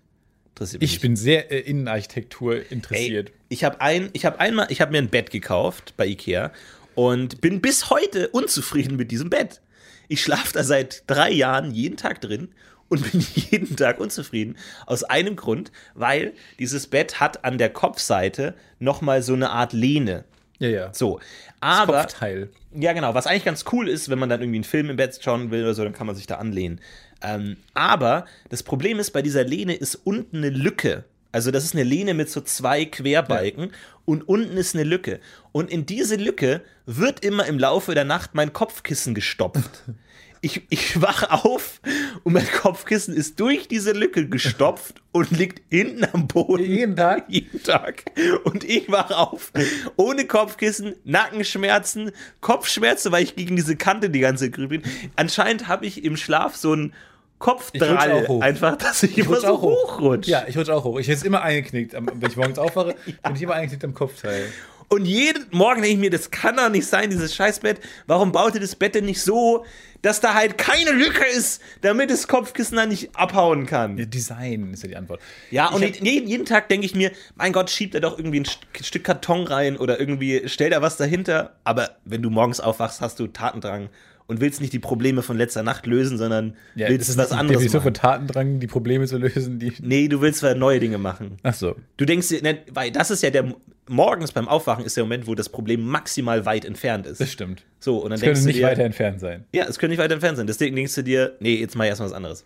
Interessiert mich Ich nicht. bin sehr äh, Innenarchitektur Ey, interessiert. ich habe ein, ich habe einmal, ich habe mir ein Bett gekauft bei Ikea und bin bis heute unzufrieden mit diesem Bett. Ich schlafe da seit drei Jahren jeden Tag drin und bin jeden Tag unzufrieden. Aus einem Grund, weil dieses Bett hat an der Kopfseite noch mal so eine Art Lehne. Ja, ja. So, aber Kopfteil. ja, genau. Was eigentlich ganz cool ist, wenn man dann irgendwie einen Film im Bett schauen will oder so, dann kann man sich da anlehnen. Ähm, aber das Problem ist, bei dieser Lehne ist unten eine Lücke. Also das ist eine Lehne mit so zwei Querbalken und unten ist eine Lücke. Und in diese Lücke wird immer im Laufe der Nacht mein Kopfkissen gestopft. Ich, ich wach auf und mein Kopfkissen ist durch diese Lücke gestopft und liegt hinten am Boden. Jeden Tag? Jeden Tag. Und ich wach auf ohne Kopfkissen, Nackenschmerzen, Kopfschmerzen, weil ich gegen diese Kante die ganze Zeit bin. Anscheinend habe ich im Schlaf so einen Kopfdrall, einfach, dass ich, Ich immer so hochrutsche. Ja, ich rutsch auch hoch. Ich jetzt immer eingeknickt. Wenn ich morgens aufwache, bin ich immer eingeknickt am Kopfteil. Und jeden Morgen denke ich mir, das kann doch nicht sein, dieses Scheißbett. Warum baut ihr das Bett denn nicht so, dass da halt keine Lücke ist, damit das Kopfkissen da nicht abhauen kann? Ja, Design ist ja die Antwort. Ja, und Ich hab- jeden, jeden Tag denke ich mir, mein Gott, schiebt da doch irgendwie ein St- Stück Karton rein oder irgendwie stellt da was dahinter. Aber wenn du morgens aufwachst, hast du Tatendrang und willst nicht die Probleme von letzter Nacht lösen, sondern Ja, willst das was anderes Definition von machen. Tatendrang, die Probleme zu lösen, die. Nee, du willst zwar neue Dinge machen. Ach so. Du denkst dir, ne, weil das ist ja der morgens beim Aufwachen ist der Moment, wo das Problem maximal weit entfernt ist. Das stimmt. So, und dann Das denkst könnte du nicht dir, weiter entfernt sein. Ja, es könnte nicht weiter entfernt sein. Deswegen denkst du dir, nee, jetzt mach ich erstmal was anderes.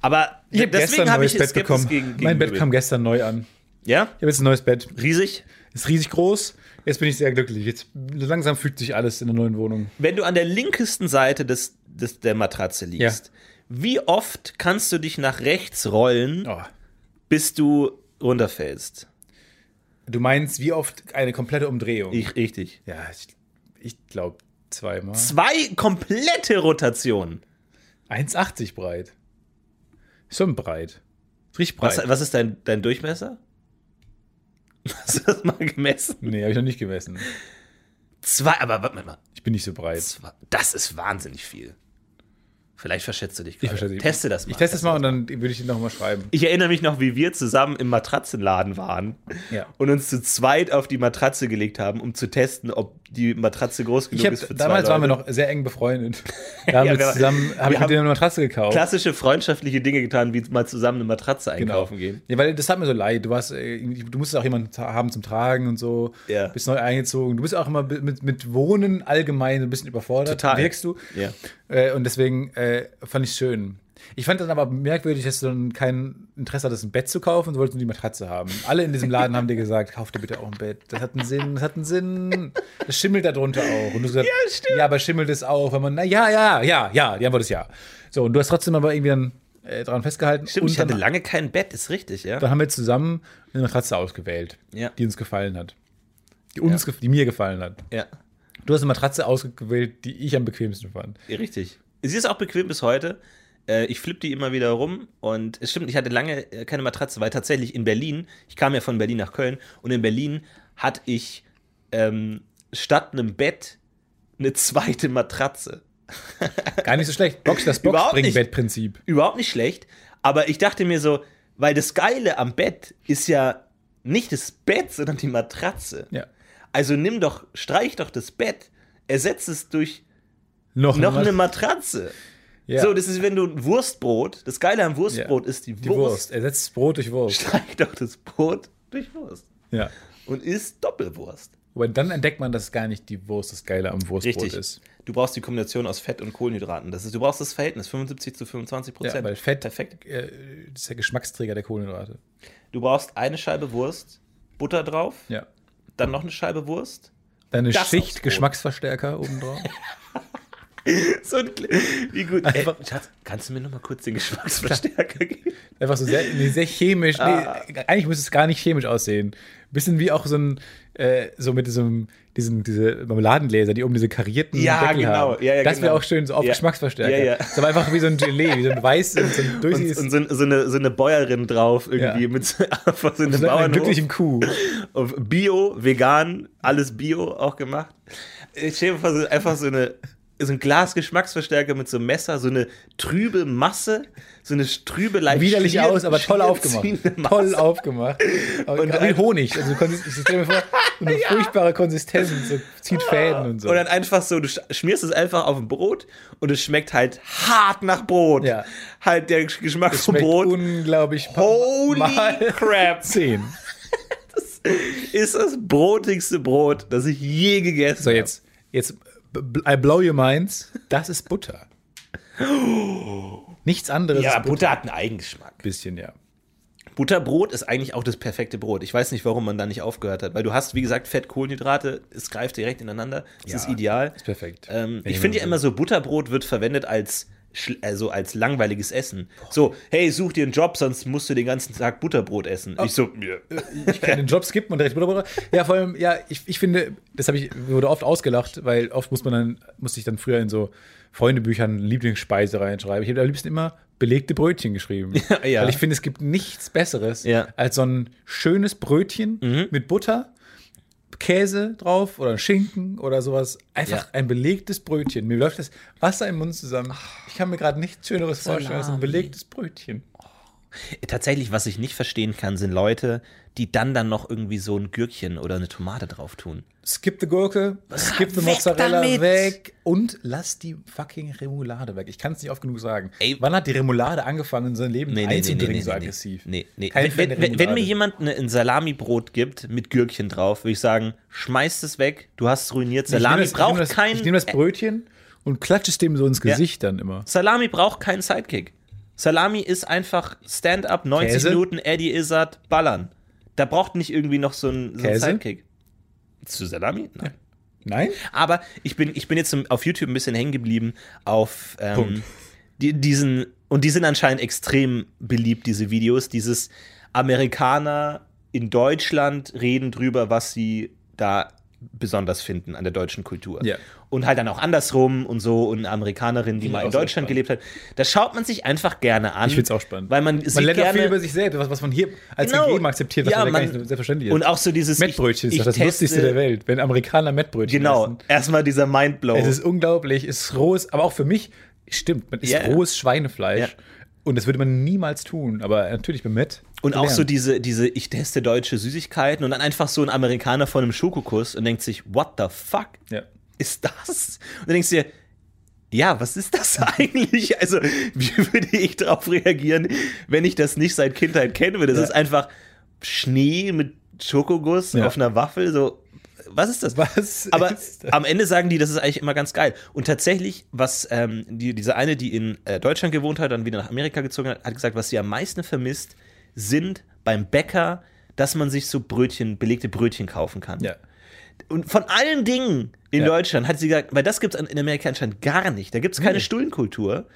Aber Ich habe deswegen habe ich Bett Skepsis bekommen. gegen, gegen mein Bett kam gestern neu an. Ja? Ich habe jetzt ein neues Bett. Riesig. Ist riesig groß. Jetzt bin ich sehr glücklich. Jetzt langsam fügt sich alles in der neuen Wohnung. Wenn du an der linkesten Seite des, des, der Matratze liegst, wie oft kannst du dich nach rechts rollen, Oh. bis du runterfällst? Du meinst, wie oft eine komplette Umdrehung? Ich, richtig. ja, ich, ich glaube zweimal. Zwei komplette Rotationen. 1,80 breit. Ist Schon breit. Richtig breit. Was, was ist dein, dein Durchmesser? Hast du das mal gemessen? Nee, habe ich noch nicht gemessen. Zwei, aber warte mal. Ich bin nicht so breit. Zwei, das ist wahnsinnig viel. Vielleicht verschätzt du dich gerade. verschätze mich. Teste das mal. Ich teste es mal und dann würde ich dir nochmal schreiben. Ich erinnere mich noch, wie wir zusammen im Matratzenladen waren Ja. und uns zu zweit auf die Matratze gelegt haben, um zu testen, ob die Matratze groß genug hab, ist für damals zwei waren wir noch sehr eng befreundet. Da haben Ja, wir wir- zusammen, wir habe ich mit dir eine Matratze gekauft. klassische freundschaftliche Dinge getan, wie mal zusammen eine Matratze Genau. einkaufen gehen. Ja, weil das hat mir so leid. Du warst, äh, du musstest auch jemanden haben zum Tragen und so. Ja. Bist neu eingezogen. Du bist auch immer mit, mit Wohnen allgemein so ein bisschen überfordert. Total. Wirkst du. Ja. Äh, und deswegen äh, fand ich schön. Ich fand dann aber merkwürdig, dass du dann kein Interesse hattest, ein Bett zu kaufen, du wolltest nur die Matratze haben. Alle in diesem Laden haben dir gesagt, kauf dir bitte auch ein Bett. Das hat einen Sinn, das hat einen Sinn. Das schimmelt darunter auch. Und du hast gesagt, ja, stimmt. Ja, aber schimmelt es auch, wenn man, na ja, ja, ja, ja, die Antwort ist ja. So, und du hast trotzdem aber irgendwie dann äh, dran festgehalten. Stimmt, und ich hatte lange kein Bett, ist richtig, ja? dann haben wir zusammen eine Matratze ausgewählt, Ja. die uns gefallen hat. Die uns, gef- die mir gefallen hat. Ja, Du hast eine Matratze ausgewählt, die ich am bequemsten fand. ja, richtig. Sie ist auch bequem bis heute. Äh, Ich flippe die immer wieder rum und es stimmt, ich hatte lange äh, keine Matratze, weil tatsächlich in Berlin, ich kam ja von Berlin nach Köln und in Berlin hatte ich ähm, statt einem Bett eine zweite Matratze. Gar nicht so schlecht. Box, das. Boxspringbett-Prinzip. Überhaupt nicht schlecht, aber ich dachte mir so, weil das Geile am Bett ist ja nicht das Bett, sondern die Matratze. Ja. Also nimm doch, streich doch das Bett, ersetz es durch Noch, noch eine Matratze. Ja. So, das ist, wenn du ein Wurstbrot, das Geile am Wurstbrot Ja. ist die, die Wurst. Ersetzt Brot durch Wurst. Streich doch das Brot durch Wurst Ja. und isst Doppelwurst. Wobei dann entdeckt man, dass gar nicht die Wurst das Geile am Wurstbrot Richtig. ist. Du brauchst die Kombination aus Fett und Kohlenhydraten. Das ist, du brauchst das Verhältnis 75 zu 25 Prozent. Ja, weil Fett Perfekt. Äh, ist der Geschmacksträger der Kohlenhydrate. Du brauchst eine Scheibe Wurst, Butter drauf, Ja. dann noch eine Scheibe Wurst. Dann eine Schicht. Geschmacksverstärker obendrauf. So ein, wie gut. Ey, Einfach- Schatz, kannst du mir noch mal kurz den Geschmacksverstärker geben? Einfach so sehr, nee, sehr chemisch. Ah. Nee, eigentlich müsste es gar nicht chemisch aussehen. Bisschen wie auch so ein, äh, so mit diesem, diesen, diese Marmeladengläser, die oben diese karierten Ja, Deckel genau. haben. Ja, ja, das wäre genau. auch schön, so auf Ja. Geschmacksverstärker. Ja, ja. Das ist aber einfach wie so ein Gelee, wie so ein weiß, so ein Und, durchsichtiges, und so, so, eine, so eine Bäuerin drauf irgendwie Ja. mit so, einfach so einem einer Bauernhof. glücklichen Kuh. Bio, vegan, alles Bio auch gemacht. Ich stelle mir vor, so einfach so eine so ein Glas Geschmacksverstärker mit so einem Messer, so eine trübe Masse, so eine trübe leicht Widerlich schlier- aus, aber toll aufgemacht. Toll aufgemacht. Aber Und wie Honig. Also, ich stelle mir vor, so eine furchtbare Konsistenz, so zieht Fäden und so. Und dann einfach so, du sch- schmierst es einfach auf ein Brot und es schmeckt halt hart nach Brot. Ja. Halt der Geschmack vom Brot. unglaublich Holy crap. 10. Ist das brotigste Brot, das ich je gegessen So, habe. jetzt, jetzt, b- I blow your minds. Das ist Butter. Nichts anderes Ja, ist Butter hat einen Eigengeschmack. Bisschen, ja. Butterbrot ist eigentlich auch das perfekte Brot. Ich weiß nicht, warum man da nicht aufgehört hat, weil du hast, wie gesagt, Fett, Kohlenhydrate, es greift direkt ineinander. Das Ja, ist ideal. ist perfekt. Ähm, ich finde ja immer so, Butterbrot wird verwendet als, also als langweiliges Essen. So, hey, such dir einen Job, sonst musst du den ganzen Tag Butterbrot essen. Ich so, ja. Ich kann den Job skippen und direkt Butterbrot. Ja, vor allem, ja, ich, ich finde, das habe ich, wurde oft ausgelacht, weil oft muss man dann, musste ich dann früher in so Freundebüchern Lieblingsspeise reinschreiben. Ich habe am liebsten immer belegte Brötchen geschrieben. Ja. Weil ich finde, es gibt nichts Besseres Ja. als so ein schönes Brötchen mit Butter, Käse drauf oder Schinken oder sowas. Einfach Ja. ein belegtes Brötchen. Mir läuft das Wasser im Mund zusammen. Ich kann mir gerade nichts Schöneres vorstellen als ein Salami. belegtes Brötchen. Tatsächlich, was ich nicht verstehen kann, sind Leute, die dann dann noch irgendwie so ein Gürkchen oder eine Tomate drauf tun. Skip the Gurke, skip the weg Mozzarella damit. weg und lass die fucking Remoulade weg. Ich kann es nicht oft genug sagen. Ey. Wann hat die Remoulade angefangen, in sein Leben einzudringen, so aggressiv? Nee, nee. Kein Wenn, wenn, wenn, mir jemand eine, ein Salamibrot gibt mit Gürkchen drauf, würde ich sagen, schmeiß es weg, du hast es ruiniert. Ich Salami das- ich braucht nehme das, kein Ich nehme das Brötchen und klatsche es dem so ins Gesicht dann immer. Salami braucht keinen Sidekick. Salami ist einfach Stand-up, 90 Käse? Minuten, Eddie Izzard, ballern. Da braucht nicht irgendwie noch so ein, so ein? Sidekick. Zu Salami? Nein. Nein? Aber ich bin, ich bin jetzt auf YouTube ein bisschen hängen geblieben auf ähm, die, diesen, und die sind anscheinend extrem beliebt, diese Videos. Dieses Amerikaner in Deutschland reden drüber, was sie da besonders finden an der deutschen Kultur. Ja. Und halt dann auch andersrum und so und eine Amerikanerin, die Finde mal ich in Deutschland gelebt hat. Das schaut man sich einfach gerne an. Ich finde es auch spannend. Weil man, man lernt auch viel gerne, über sich selbst, was, was man hier als Genau. gegeben akzeptiert, was Ja, man, gar nicht selbstverständlich ist. und auch so dieses Mettbrötchen ich, ist doch das ich Lustigste teste- der Welt, wenn Amerikaner Mettbrötchen Genau, essen. erstmal dieser Mindblow. Es ist unglaublich, es ist rohes, aber auch für mich, stimmt, man isst ja. rohes Schweinefleisch. Ja. Und das würde man niemals tun, aber natürlich beim Met. Und auch so diese, diese, ich teste deutsche Süßigkeiten und dann einfach so ein Amerikaner vor einem Schokokuss und denkt sich, what the fuck Ja. ist das? Und dann denkst du dir, ja, was ist das eigentlich? Also, wie würde ich darauf reagieren, wenn ich das nicht seit Kindheit kennen würde? Das Ja. ist einfach Schnee mit Schokoguss Ja. auf einer Waffel, so. Was ist das? Was Aber ist das? am Ende sagen die, das ist eigentlich immer ganz geil. Und tatsächlich, was ähm, die, diese eine, die in äh, Deutschland gewohnt hat, dann wieder nach Amerika gezogen hat, hat gesagt, was sie am meisten vermisst, sind beim Bäcker, dass man sich so Brötchen, belegte Brötchen kaufen kann. Ja. Und von allen Dingen in Ja. Deutschland hat sie gesagt, weil das gibt es in Amerika anscheinend gar nicht. Da gibt es keine Nee. Stullenkultur.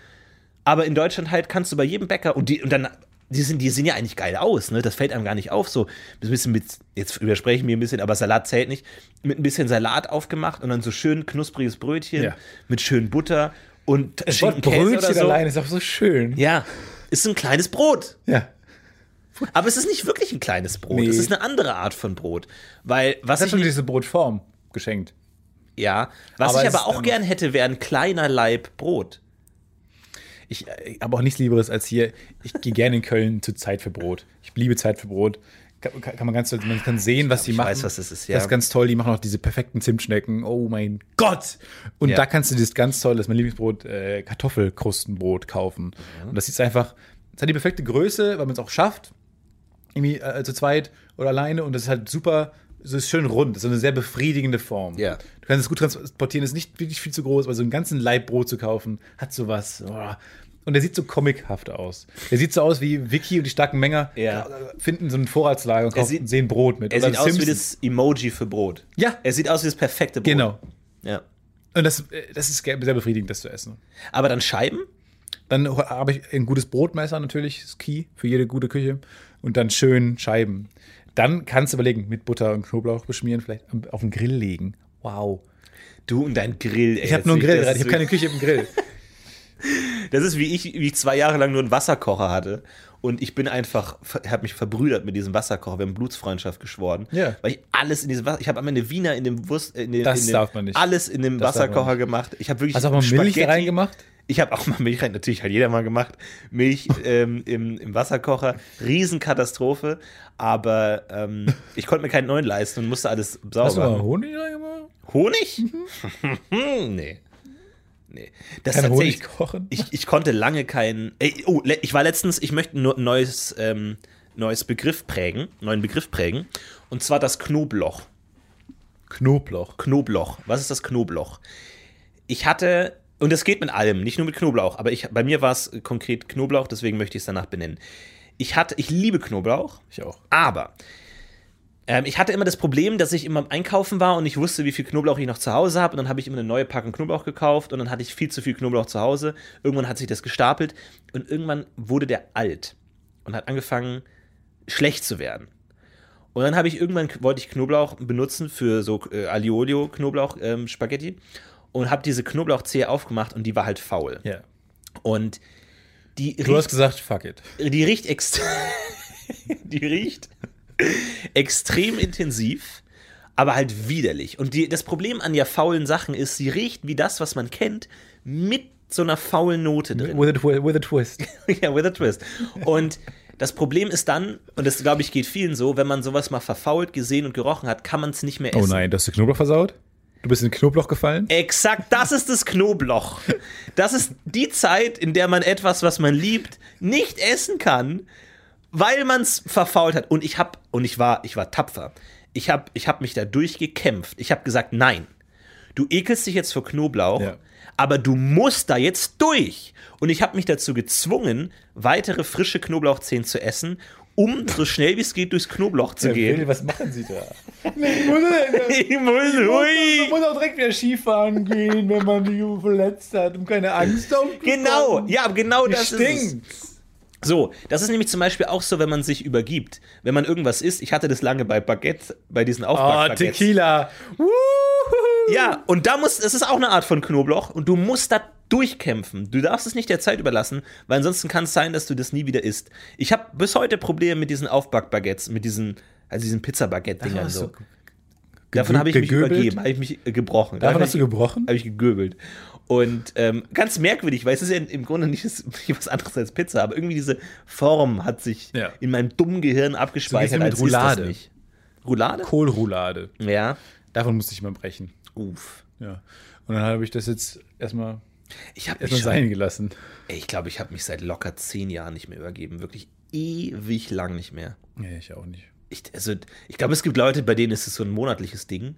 Aber in Deutschland halt kannst du bei jedem Bäcker und die und dann die sind die sehen ja eigentlich geil aus, ne? Das fällt einem gar nicht auf so. Ein bisschen mit jetzt übersprechen wir ein bisschen, aber Salat zählt nicht. Mit ein bisschen Salat aufgemacht und dann so schön knuspriges Brötchen Ja. mit schön Butter und oder Brötchen so. allein ist auch so schön. Ja, ist ein kleines Brot. Ja. Aber es ist nicht wirklich ein kleines Brot. Nee. Es ist eine andere Art von Brot, weil was Das ich schon diese Brotform geschenkt. ja, was Aber ich es aber ist, auch ähm, gern hätte, wäre ein kleiner Laib Brot. Ich äh, habe auch nichts Lieberes als hier. Ich gehe gerne in Köln zu Zeit für Brot. Ich liebe Zeit für Brot. Kann, kann man ganz, man kann sehen, was ich machen. weiß, was das ist, ja. Das ist ganz toll. Die machen auch diese perfekten Zimtschnecken. Oh mein Gott! Und Ja. da kannst du dieses ganz toll, das ist mein Lieblingsbrot, äh, Kartoffelkrustenbrot kaufen. Und das ist einfach, es hat die perfekte Größe, weil man es auch schafft. Irgendwie äh, zu zweit oder alleine. Und das ist halt super es ist schön rund, das ist so eine sehr befriedigende Form. Ja. Du kannst es gut transportieren, ist nicht wirklich viel zu groß, aber so einen ganzen Laib Brot zu kaufen, hat sowas. Oh. Und der sieht so comichaft aus. Der sieht so aus wie Vicky und die starken Menger Ja. finden so ein Vorratslager und kaufen, sieht- sehen Brot mit. Er Oder sieht aus wie das Emoji für Brot. Ja. Er sieht aus wie das perfekte Brot. Genau. Ja. Und das, äh, das ist sehr befriedigend, das zu essen. Aber dann Scheiben? Dann habe ich ein gutes Brotmesser natürlich, ist key für jede gute Küche. Und dann schön Scheiben. Dann kannst du überlegen, mit Butter und Knoblauch beschmieren, vielleicht auf den Grill legen. Wow. Du und dein Grill, ey. Ich habe nur einen Grill, ich habe keine Küche, ich habe einen Grill. Das ist wie ich, wie ich zwei Jahre lang nur einen Wasserkocher hatte. Und ich bin einfach, habe mich verbrüdert mit diesem Wasserkocher. Wir haben Blutsfreundschaft geschworen. Ja. Weil ich alles in diesem Wasser, ich habe am Ende Wiener in dem Wurst, in dem, Das in dem, darf man nicht. alles in dem Das Wasserkocher gemacht. Ich habe wirklich Hast du auch mal Milch Spaghetti- reingemacht? Ich habe auch mal Milch rein, natürlich hat jeder mal gemacht. Milch ähm, im, im Wasserkocher, Riesenkatastrophe. Aber ähm, ich konnte mir keinen neuen leisten und musste alles sauber Hast du mal. Honig reingemacht? Honig? nee. Nee. Das ist Honig kochen? Ich, ich konnte lange kein. Ey, oh, ich war letztens, ich möchte nur ein neues, ähm, neues Begriff prägen, neuen Begriff prägen. Und zwar das Knobloch. Knoblauch. Knobloch. Was ist das Knobloch? Ich hatte, und das geht mit allem, nicht nur mit Knoblauch, aber ich, bei mir war es konkret Knoblauch, deswegen möchte ich es danach benennen. Ich hatte, ich liebe Knoblauch, Ich auch. aber ähm, ich hatte immer das Problem, dass ich immer am Einkaufen war und ich wusste, wie viel Knoblauch ich noch zu Hause habe. Und dann habe ich immer eine neue Packung Knoblauch gekauft und dann hatte ich viel zu viel Knoblauch zu Hause. Irgendwann hat sich das gestapelt und irgendwann wurde der alt und hat angefangen, schlecht zu werden. Und dann habe ich irgendwann, wollte ich Knoblauch benutzen für so äh, Aliolio Knoblauch ähm, Spaghetti und habe diese Knoblauchzehe aufgemacht und die war halt faul. Ja. Und die Du hast gesagt, fuck it. die riecht extrem. die riecht extrem intensiv, aber halt widerlich. Und die, das Problem an ja faulen Sachen ist, sie riecht wie das, was man kennt, mit so einer faulen Note drin. With a, with a twist. ja, with a twist. Und das Problem ist dann, und das glaube ich geht vielen so, wenn man sowas mal verfault, gesehen und gerochen hat, kann man es nicht mehr essen. Oh nein, du hast den Knoblauch versaut? Du bist in den Knoblauch gefallen? Exakt, das ist das Knoblauch. Das ist die Zeit, in der man etwas, was man liebt, nicht essen kann, weil man es verfault hat. Und ich hab, und ich war, ich war tapfer. Ich habe ich hab mich da durchgekämpft. Ich habe gesagt, nein, du ekelst dich jetzt vor Knoblauch, Ja. aber du musst da jetzt durch. Und ich habe mich dazu gezwungen, weitere frische Knoblauchzehen zu essen, um so schnell wie es geht durchs Knoblauch zu gehen. was machen sie da? Ich muss durch. muss auch direkt wieder Skifahren gehen, wenn man die verletzt hat, um keine Angst aufzubekommen. Genau, ja, genau das ist es. So, das ist nämlich zum Beispiel auch so, wenn man sich übergibt. Wenn man irgendwas isst, ich hatte das lange bei Baguette, bei diesen Oh, Aufbackbaguettes. Tequila. Wuhu. Ja, und da muss, es ist auch eine Art von Knoblauch und du musst da durchkämpfen. Du darfst es nicht der Zeit überlassen, weil ansonsten kann es sein, dass du das nie wieder isst. Ich habe bis heute Probleme mit diesen Aufbackbaguettes, mit diesen, also diesen Pizza-Baguette-Dingern so. Davon habe ich mich gegöbelt? übergeben, habe ich mich äh, gebrochen. Davon Davon hast du gebrochen? habe ich gegöbelt. Und ähm, ganz merkwürdig, weil es ist ja im Grunde nicht, was anderes als Pizza, aber irgendwie diese Form hat sich Ja. in meinem dummen Gehirn abgespeichert, So als Roulade. Roulade? Kohlroulade. Ja. Davon musste ich mal brechen. Uff. Ja. Und dann habe ich das jetzt erstmal, Ich habe mich sein gelassen. ey, ich glaube, ich habe mich seit locker zehn Jahren nicht mehr übergeben. Wirklich ewig lang nicht mehr. Nee, ich auch nicht. Ich, also, ich glaube, es gibt Leute, bei denen ist es so ein monatliches Ding.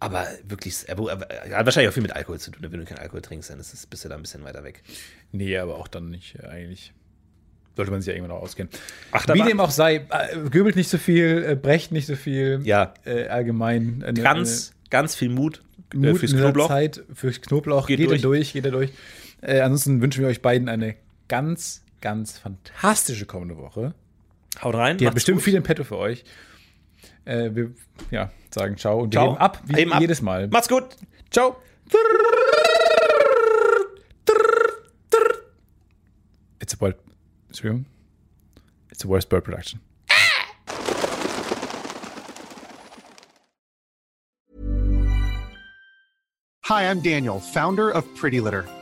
Aber wirklich, aber, aber, hat wahrscheinlich auch viel mit Alkohol zu tun. Wenn du keinen Alkohol trinkst, dann ist es, bist du da ein bisschen weiter weg. Nee, aber auch dann nicht, äh, eigentlich. Sollte man sich ja irgendwann auch auskennen. Ach, Wie dem auch sei, äh, göbelt nicht so viel, äh, brecht nicht so viel. Ja. Äh, allgemein. Eine, Ganz, ganz viel Mut, eine äh, Mut fürs in dieser Knoblauch. Zeit fürs Knoblauch. Geht Geht, durch. er durch, geht er durch. Äh, ansonsten wünschen wir euch beiden eine ganz, ganz fantastische kommende Woche. Haut rein. Die hat bestimmt gut. viel im Petto für euch. Äh, wir ja, sagen ciao und wir Ciao. heben ab, wie Heben ab. jedes Mal. Macht's gut. Ciao. It's a bird. Entschuldigung. It's a worst bird production. Hi, I'm Daniel, founder of Pretty Litter.